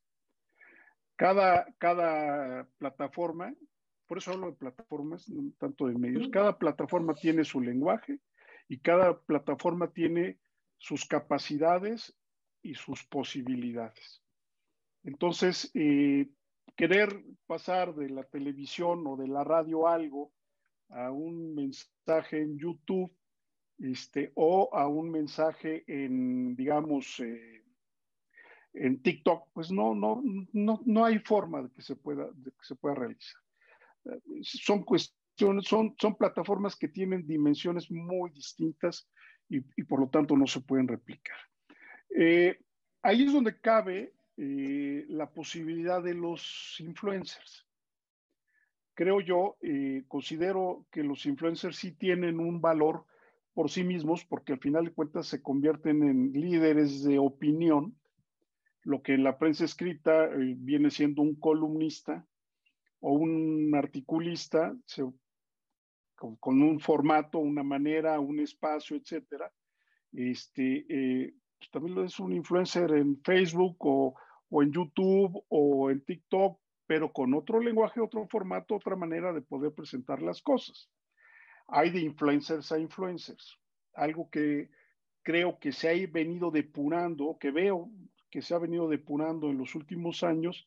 Cada, cada plataforma, por eso hablo de plataformas, no tanto de medios, cada plataforma tiene su lenguaje y cada plataforma tiene sus capacidades y sus posibilidades. Entonces, eh, querer pasar de la televisión o de la radio algo a un mensaje en YouTube este, o a un mensaje en, digamos, eh, en TikTok, pues no, no, no, no hay forma de que se pueda, de que se pueda realizar. Son cuestiones, son, son plataformas que tienen dimensiones muy distintas y, por lo tanto no se pueden replicar. Eh, ahí es donde cabe eh, la posibilidad de los influencers. Creo yo, eh, considero que los influencers sí tienen un valor por sí mismos, porque al final de cuentas se convierten en líderes de opinión, lo que en la prensa escrita viene siendo un columnista o un articulista, con, un formato, una manera, un espacio, etcétera. Este, pues también es un influencer en Facebook o, o en YouTube o en TikTok, pero con otro lenguaje, otro formato, otra manera de poder presentar las cosas. Hay de influencers a influencers, algo que creo que se ha venido depurando, que veo que se ha venido depurando en los últimos años,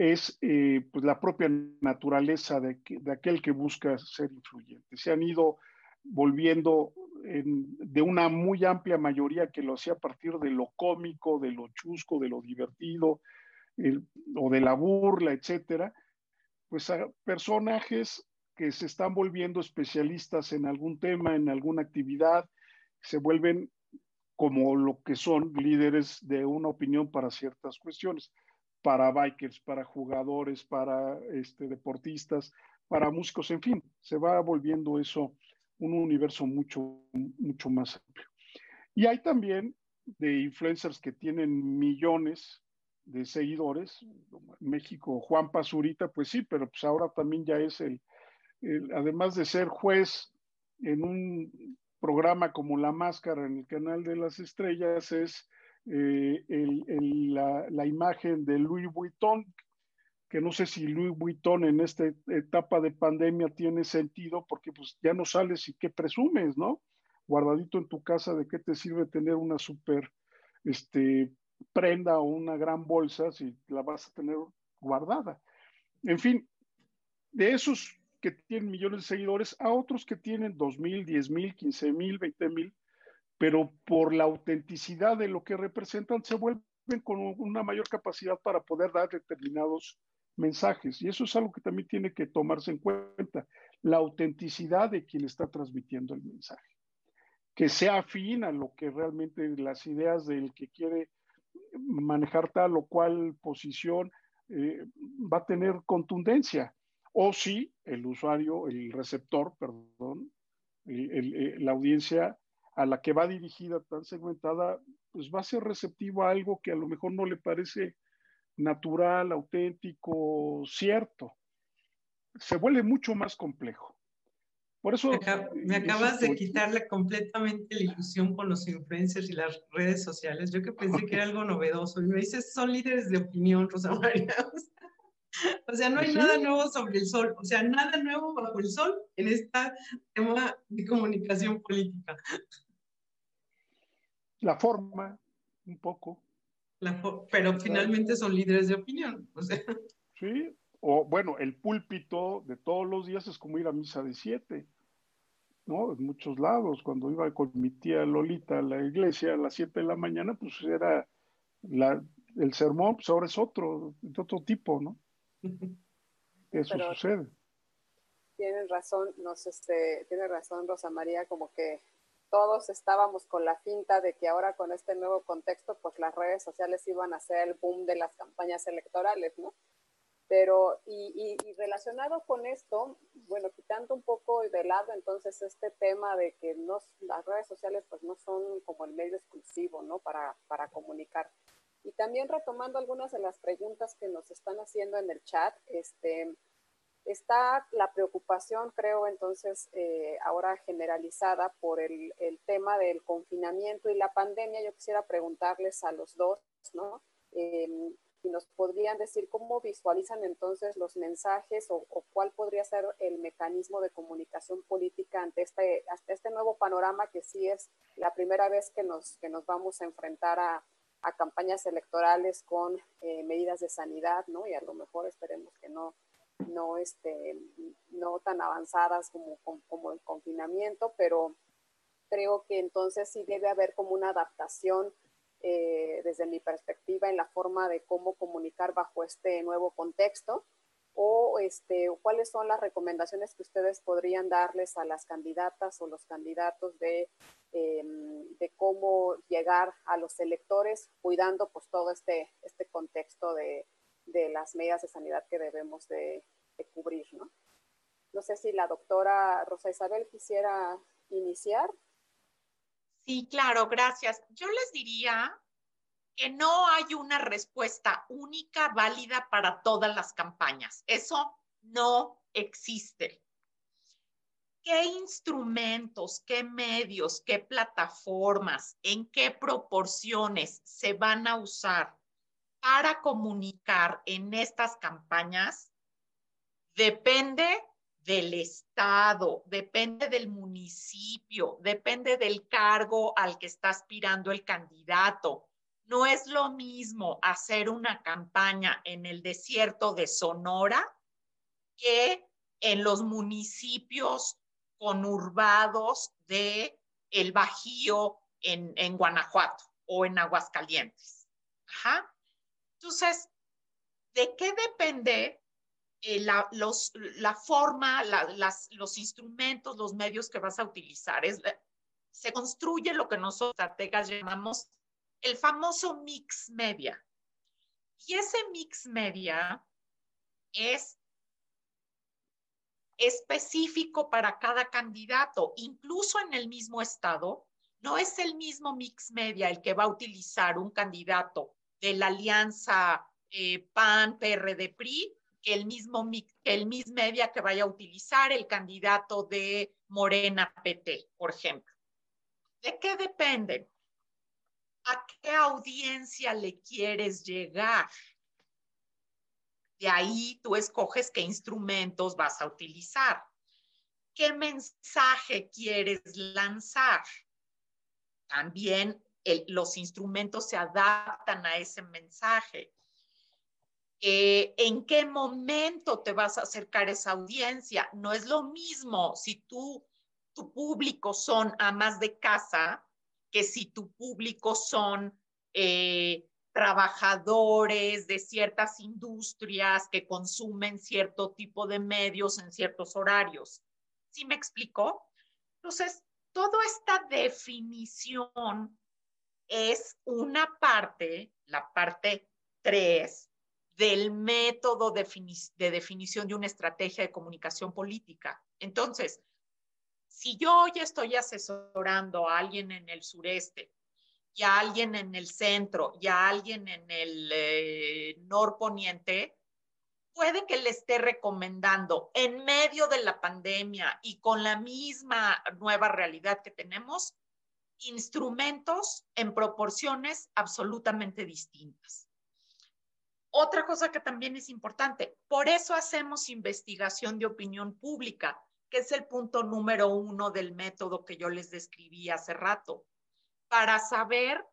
es eh, pues la propia naturaleza de, de, aquel que busca ser influyente. Se han ido volviendo de una muy amplia mayoría que lo hacía a partir de lo cómico, de lo chusco, de lo divertido, o de la burla, etcétera, pues personajes que se están volviendo especialistas en algún tema, en alguna actividad, se vuelven como lo que son líderes de una opinión para ciertas cuestiones, para bikers, para jugadores, para este, deportistas, para músicos, en fin, se va volviendo eso un universo mucho, mucho más amplio. Y hay también de influencers que tienen millones de seguidores. México, Juan Pazurita, pues sí, pero pues ahora también ya es el, además de ser juez en un programa como La Máscara en el canal de las estrellas es eh, la, imagen de Louis Vuitton, que no sé si Louis Vuitton en esta etapa de pandemia tiene sentido porque pues ya no sales y qué presumes, ¿no? Guardadito en tu casa, ¿de qué te sirve tener una super este, prenda o una gran bolsa si la vas a tener guardada? En fin, de esos que tienen millones de seguidores a otros que tienen dos mil, diez mil, quince mil, veinte mil, pero por la autenticidad de lo que representan se vuelven con una mayor capacidad para poder dar determinados mensajes. Y eso es algo que también tiene que tomarse en cuenta, la autenticidad de quien está transmitiendo el mensaje. Que sea afín a lo que realmente las ideas del que quiere manejar tal o cual posición eh, va a tener contundencia o si el usuario, el receptor, perdón, eh, la audiencia a la que va dirigida tan segmentada, pues va a ser receptivo a algo que a lo mejor no le parece natural, auténtico, cierto. Se vuelve mucho más complejo. Por eso... Me, acabas de quitarle completamente la ilusión con los influencers y las redes sociales. Yo que pensé que era algo novedoso. Y me dices, son líderes de opinión, Rosa María. O sea, no hay nada nuevo sobre el sol, o sea, nada nuevo bajo el sol en este tema de comunicación política. La forma, un poco. pero finalmente son líderes de opinión. O sea. Sí, o bueno, el púlpito de todos los días es como ir a misa de siete, ¿no? En muchos lados, cuando iba con mi tía Lolita a la iglesia a las siete de la mañana, pues era la, el sermón, pues ahora es otro, de otro tipo, ¿no? Eso sucede. Tienen razón, nos, este, tiene razón Rosa María, como que todos estábamos con la finta de que ahora con este nuevo contexto, pues las redes sociales iban a ser el boom de las campañas electorales, ¿no? Pero, y, relacionado con esto, bueno, quitando un poco de lado entonces este tema de que no, las redes sociales pues no son como el medio exclusivo, ¿no? Para, para comunicar. Y también retomando algunas de las preguntas que nos están haciendo en el chat, este, está la preocupación, creo, entonces, eh, ahora generalizada por el, el, tema del confinamiento y la pandemia. Yo quisiera preguntarles a los dos, ¿no? Em, si nos podrían decir cómo visualizan entonces los mensajes o, cuál podría ser el mecanismo de comunicación política ante este, ante este nuevo panorama que sí es la primera vez que nos, que nos vamos a enfrentar a, a campañas electorales con eh, medidas de sanidad, ¿no? Y a lo mejor esperemos que no, no, este, no tan avanzadas como, como, el confinamiento, pero creo que entonces sí debe haber como una adaptación eh, desde mi perspectiva en la forma de cómo comunicar bajo este nuevo contexto o este, cuáles son las recomendaciones que ustedes podrían darles a las candidatas o los candidatos de, em, de cómo llegar a los electores cuidando pues todo este, este contexto de, de las medidas de sanidad que debemos de, cubrir, ¿no? No sé si la doctora Rosa Isabel quisiera iniciar. Sí, claro, gracias. Yo les diría que no hay una respuesta única válida para todas las campañas. Eso no existe. ¿Qué instrumentos, qué medios, qué plataformas, en qué proporciones se van a usar para comunicar en estas campañas? Depende del estado, depende del municipio, depende del cargo al que está aspirando el candidato no es lo mismo hacer una campaña en el desierto de Sonora que en los municipios conurbados de el Bajío en, en o en Aguascalientes. Ajá. Entonces, ¿de qué depende eh, la, forma, los instrumentos, los medios que vas a utilizar? Es, se construye lo que nosotros estrategas llamamos el famoso mix media. Y ese mix media es específico para cada candidato, incluso en el mismo estado. No es el mismo mix media el que va a utilizar un candidato de la alianza eh, PAN, PRD, PRI, que el mismo el mix media que vaya a utilizar el candidato de Morena PT, por ejemplo. ¿De qué dependen? ¿A qué audiencia le quieres llegar? De ahí tú escoges qué instrumentos vas a utilizar. ¿Qué mensaje quieres lanzar? También los instrumentos se adaptan a ese mensaje. Eh, ¿En qué momento te vas a acercar a esa audiencia? No es lo mismo si tú, tu público son amas de casa que si tu público son eh, trabajadores de ciertas industrias que consumen cierto tipo de medios en ciertos horarios. ¿Sí me explico? Entonces, toda esta definición es una parte, la parte 3 del método de definición de una estrategia de comunicación política. Entonces, si yo ya estoy asesorando a alguien en el sureste y a alguien en el centro y a alguien en el eh, norponiente, puede que le esté recomendando en medio de la pandemia y con la misma nueva realidad que tenemos, instrumentos en proporciones absolutamente distintas. Otra cosa que también es importante, por eso hacemos investigación de opinión pública, que es el punto número uno del método que yo les describí hace rato para saber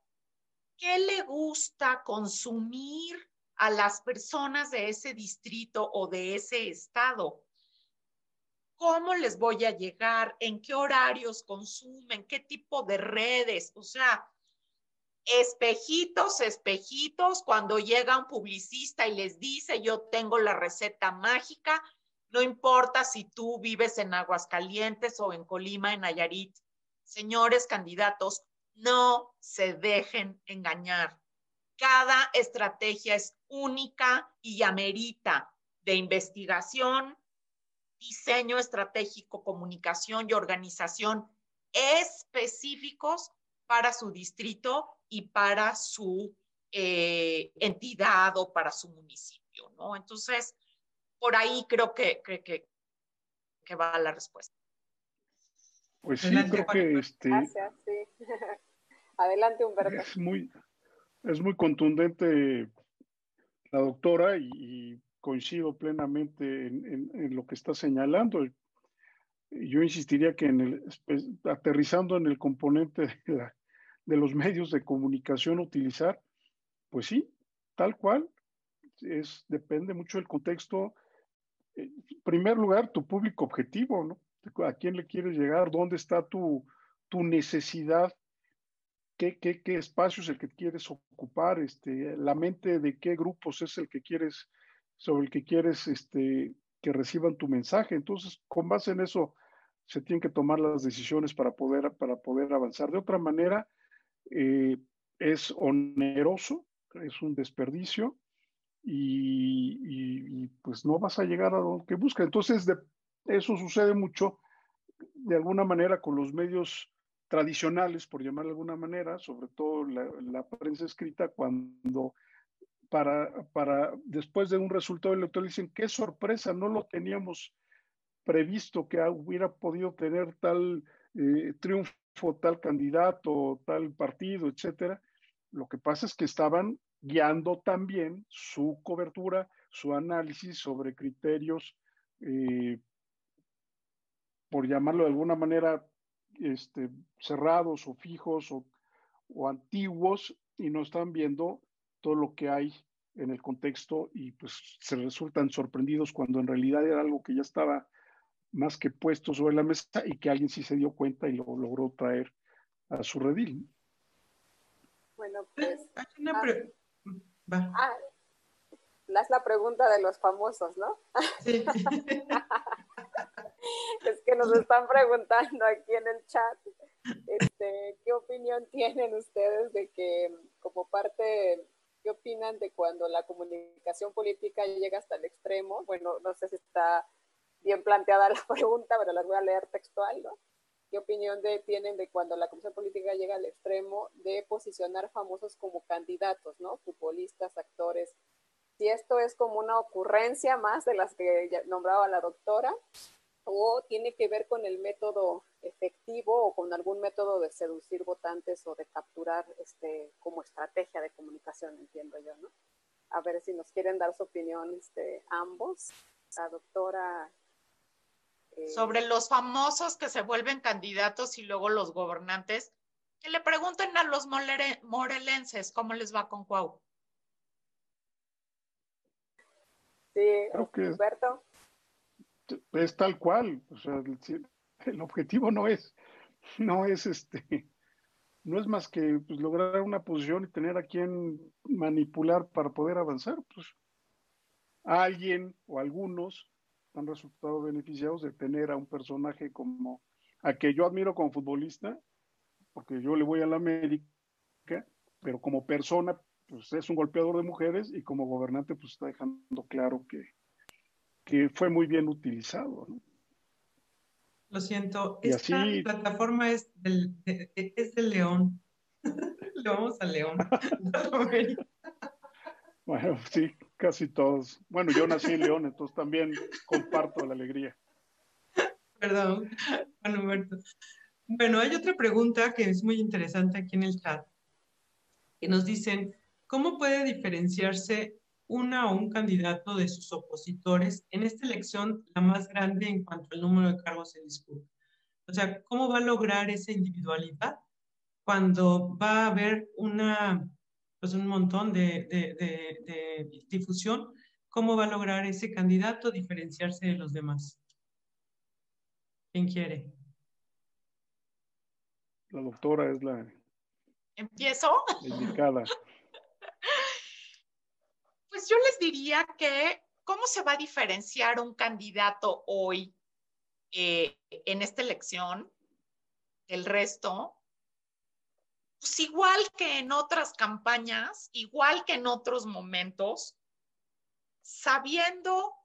qué le gusta consumir a las personas de ese distrito o de ese estado. ¿Cómo les voy a llegar? ¿En qué horarios consumen? ¿Qué tipo de redes? O sea, espejitos, espejitos, cuando llega un publicista y les dice, yo tengo la receta mágica, no importa si tú vives en Aguascalientes o en Colima, en Nayarit. Señores candidatos, no se dejen engañar. Cada estrategia es única y amerita de investigación, diseño estratégico, comunicación y organización específicos para su distrito y para su eh, entidad o para su municipio, ¿no? Entonces, por ahí creo que, que, que, va la respuesta. Pues sí, creo que este... Gracias, sí. Adelante, Humberto. Es muy, es muy contundente la doctora y, coincido plenamente en, lo que está señalando. Yo insistiría que en el, aterrizando en el componente de, los medios de comunicación utilizar, pues sí, tal cual, es, depende mucho del contexto. En primer lugar, tu público objetivo, ¿no? ¿A quién le quieres llegar? ¿Dónde está tu, tu necesidad qué, qué, qué espacio es el que quieres ocupar, este, la mente de qué grupos es el que quieres, sobre el que quieres este, que reciban tu mensaje. Entonces, con base en eso, se tienen que tomar las decisiones para poder, para poder avanzar. De otra manera, eh, es oneroso, es un desperdicio y, pues no vas a llegar a lo que buscas. Entonces, eso sucede mucho de alguna manera con los medios tradicionales, por llamar de alguna manera, sobre todo la, prensa escrita, cuando para, para después de un resultado electoral dicen, qué sorpresa, no lo teníamos previsto que hubiera podido tener tal eh, triunfo, tal candidato, tal partido, etcétera. Lo que pasa es que estaban guiando también su cobertura, su análisis sobre criterios, eh, por llamarlo de alguna manera, este, cerrados o fijos o, antiguos y no están viendo todo lo que hay en el contexto y pues se resultan sorprendidos cuando en realidad era algo que ya estaba más que puesto sobre la mesa y que alguien sí se dio cuenta y lo logró traer a su redil. Bueno, pues... Ah, ah, es la pregunta de los famosos, ¿no? Sí. es que nos están preguntando aquí en el chat, este, ¿qué opinión tienen ustedes de que como parte, qué opinan de cuando la comunicación política llega hasta el extremo? Bueno, no sé si está bien planteada la pregunta, pero las voy a leer textual, ¿no? ¿Qué opinión de, tienen de cuando la comunicación política llega al extremo de posicionar famosos como candidatos, ¿no? Futbolistas, actores. Si esto es como una ocurrencia más de las que nombraba la doctora, o tiene que ver con el método efectivo o con algún método de seducir votantes o de capturar este, como estrategia de comunicación, entiendo yo, ¿no? A ver si nos quieren dar su opinión este, ambos. La doctora... Eh, Sobre los famosos que se vuelven candidatos y luego los gobernantes, que le pregunten a los morelenses cómo les va con Cuau. Sí, Humberto es tal cual. O sea, el, objetivo no es, no es este, no es más que pues, lograr una posición y tener a quien manipular para poder avanzar. Pues alguien o algunos han resultado beneficiados de tener a un personaje como a que yo admiro como futbolista, porque yo le voy a la América, pero como persona, pues es un golpeador de mujeres y como gobernante, pues está dejando claro que, que fue muy bien utilizado. Lo siento, esta plataforma es del, es del León. Le vamos al León. bueno, sí, casi todos. Bueno, yo nací en León, entonces también comparto la alegría. Perdón, Juan Humberto. Bueno, hay otra pregunta que es muy interesante aquí en el chat, que nos dicen, ¿cómo puede diferenciarse una o un candidato de sus opositores en esta elección, la más grande en cuanto al número de cargos se discute. O sea, ¿cómo va a lograr esa individualidad cuando va a haber una, pues un montón de, de difusión? ¿Cómo va a lograr ese candidato diferenciarse de los demás? ¿Quién quiere? La doctora es la... ¿Empiezo? indicada. Pues yo les diría que, ¿cómo se va a diferenciar un candidato hoy eh, en esta elección del resto? Pues igual que en otras campañas, igual que en otros momentos, sabiendo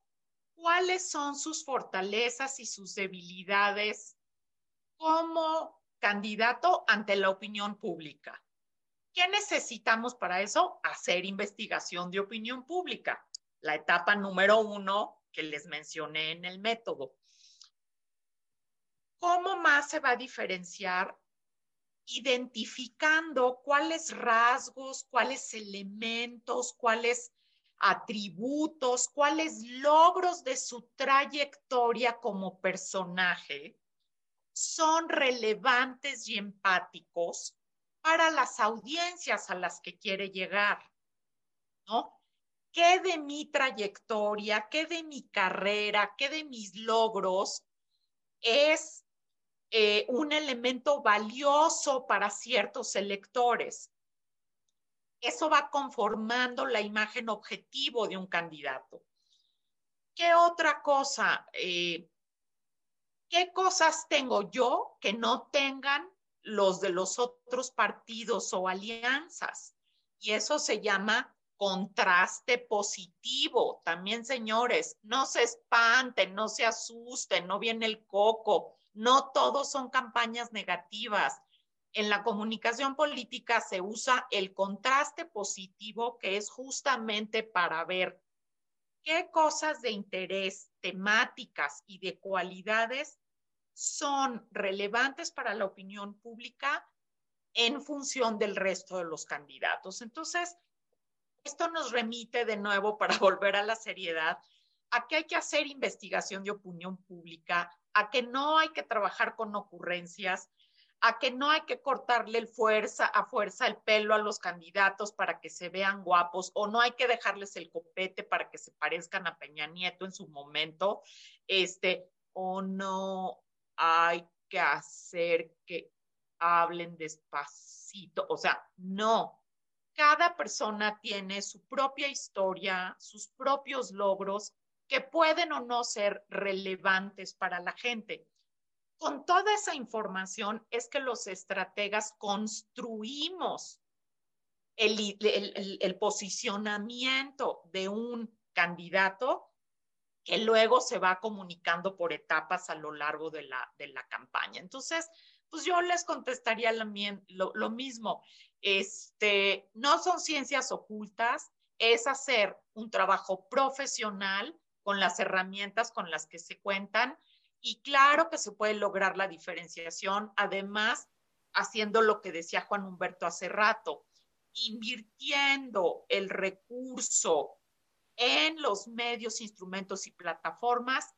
cuáles son sus fortalezas y sus debilidades como candidato ante la opinión pública. ¿Qué necesitamos para eso? Hacer investigación de opinión pública. La etapa número uno que les mencioné en el método. ¿Cómo más se va a diferenciar? Identificando cuáles rasgos, cuáles elementos, cuáles atributos, cuáles logros de su trayectoria como personaje son relevantes y empáticos para las audiencias a las que quiere llegar, ¿no? ¿Qué de mi trayectoria, qué de mi carrera, qué de mis logros es eh, un elemento valioso para ciertos electores? Eso va conformando la imagen objetivo de un candidato. ¿Qué otra cosa? Eh, ¿Qué cosas tengo yo que no tengan los de los otros partidos o alianzas. Y eso se llama contraste positivo. También, señores, no se espanten, no se asusten, no viene el coco. No todos son campañas negativas. En la comunicación política se usa el contraste positivo, que es justamente para ver qué cosas de interés, temáticas y de cualidades son relevantes para la opinión pública en función del resto de los candidatos. Entonces, esto nos remite de nuevo para volver a la seriedad a que hay que hacer investigación de opinión pública, a que no hay que trabajar con ocurrencias, a que no hay que cortarle fuerza, a fuerza el pelo a los candidatos para que se vean guapos o no hay que dejarles el copete para que se parezcan a Peña Nieto en su momento, este, o no, hay que hacer que hablen despacito. O sea, no. Cada persona tiene su propia historia, sus propios logros que pueden o no ser relevantes para la gente. Con toda esa información es que los estrategas construimos el, el posicionamiento de un candidato que luego se va comunicando por etapas a lo largo de la, de la campaña. Entonces, pues yo les contestaría lo, lo mismo. Este, no son ciencias ocultas, es hacer un trabajo profesional con las herramientas con las que se cuentan Y claro que se puede lograr la diferenciación, además, haciendo lo que decía Juan Humberto hace rato, invirtiendo el recurso en los medios, instrumentos y plataformas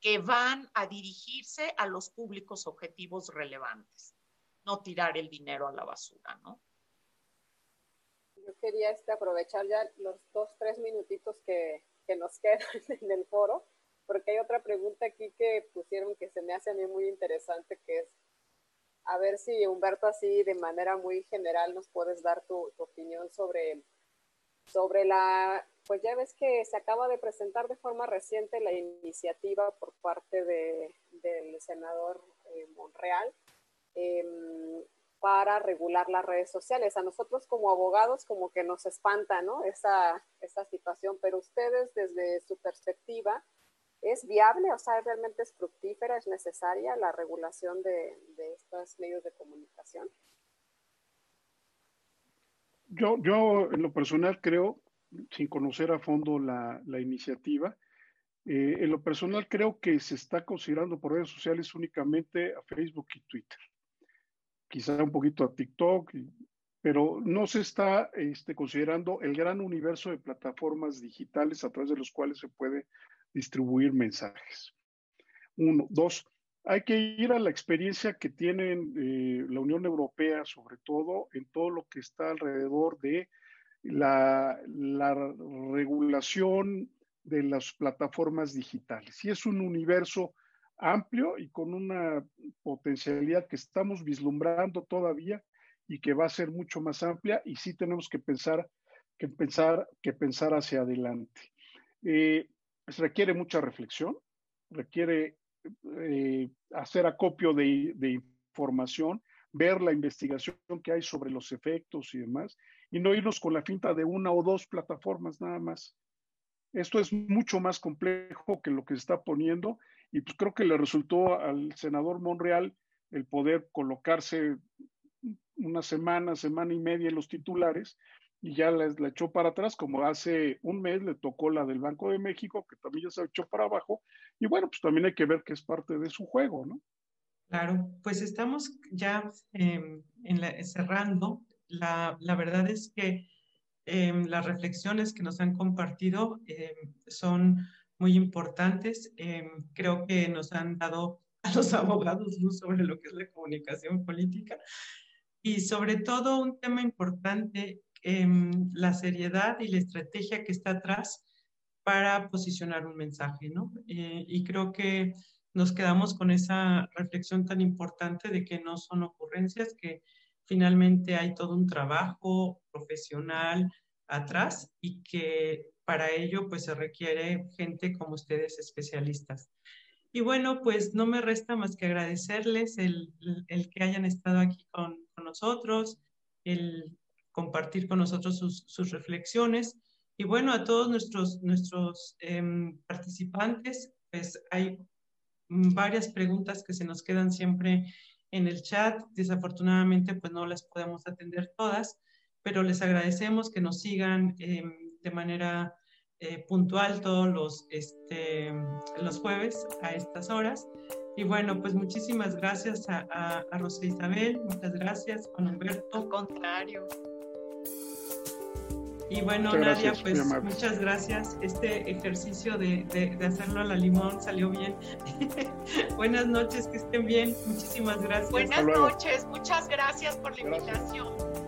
que van a dirigirse a los públicos objetivos relevantes, no tirar el dinero a la basura, ¿no? Yo quería este, aprovechar ya los dos, tres minutitos que, que nos quedan en el foro, porque hay otra pregunta aquí que pusieron que se me hace a mí muy interesante, que es, a ver si Humberto así de manera muy general nos puedes dar tu, tu opinión sobre, sobre la pues ya ves que se acaba de presentar de forma reciente la iniciativa por parte de, del senador eh, Monreal em, para regular las redes sociales. A nosotros como abogados como que nos espanta ¿no? esa, esa situación, pero ustedes desde su perspectiva, ¿es viable? O sea, ¿realmente es fructífera? ¿Es necesaria la regulación de, de estos medios de comunicación? Yo, yo en lo personal creo sin conocer a fondo la, iniciativa. Eh, en lo personal creo que se está considerando por redes sociales únicamente a Facebook y Twitter, quizá un poquito a TikTok, pero no se está este, considerando el gran universo de plataformas digitales a través de los cuales se puede distribuir mensajes. Uno. Dos, hay que ir a la experiencia que tiene eh, la Unión Europea, sobre todo en todo lo que está alrededor de la, regulación de las plataformas digitales. Y es un universo amplio y con una potencialidad que estamos vislumbrando todavía y que va a ser mucho más amplia y sí tenemos que pensar que pensar, que pensar hacia adelante. Eh, pues requiere mucha reflexión, requiere eh, hacer acopio de, de, información, ver la investigación que hay sobre los efectos y demás, y no irnos con la finta de una o dos plataformas nada más. Esto es mucho más complejo que lo que se está poniendo y pues creo que le resultó al senador Monreal el poder colocarse una semana, semana y media en los titulares y ya la, echó para atrás, como hace un mes le tocó la del Banco de México, que también ya se echó para abajo, y bueno, pues también hay que ver que es parte de su juego, ¿no? Claro, pues estamos ya eh, en la, cerrando la, verdad es que em, las reflexiones que nos han compartido em, son muy importantes. Em, creo que nos han dado a los abogados luz sobre lo que es la comunicación política y sobre todo un tema importante, la seriedad y la estrategia que está atrás para posicionar un mensaje, ¿no? Eh, y creo que nos quedamos con esa reflexión tan importante de que no son ocurrencias, que finalmente hay todo un trabajo profesional atrás y que para ello pues se requiere gente como ustedes especialistas. Y bueno, pues no me resta más que agradecerles el, el que hayan estado aquí con, nosotros, el compartir con nosotros sus, sus, reflexiones. Y bueno, a todos nuestros, nuestros eh, participantes, pues hay varias preguntas que se nos quedan siempre en el chat. Desafortunadamente, pues no las podemos atender todas, pero les agradecemos que nos sigan em, de manera eh, puntual todos los, este, los jueves a estas horas. Y bueno, pues muchísimas gracias a, a, a Rosa Isabel, muchas gracias, Juan Humberto. Al contrario. Y bueno, Nadia, pues muchas gracias. Este ejercicio de, de, hacerlo a la limón salió bien. Buenas noches, que estén bien. Muchísimas gracias. Buenas noches, muchas gracias por la invitación.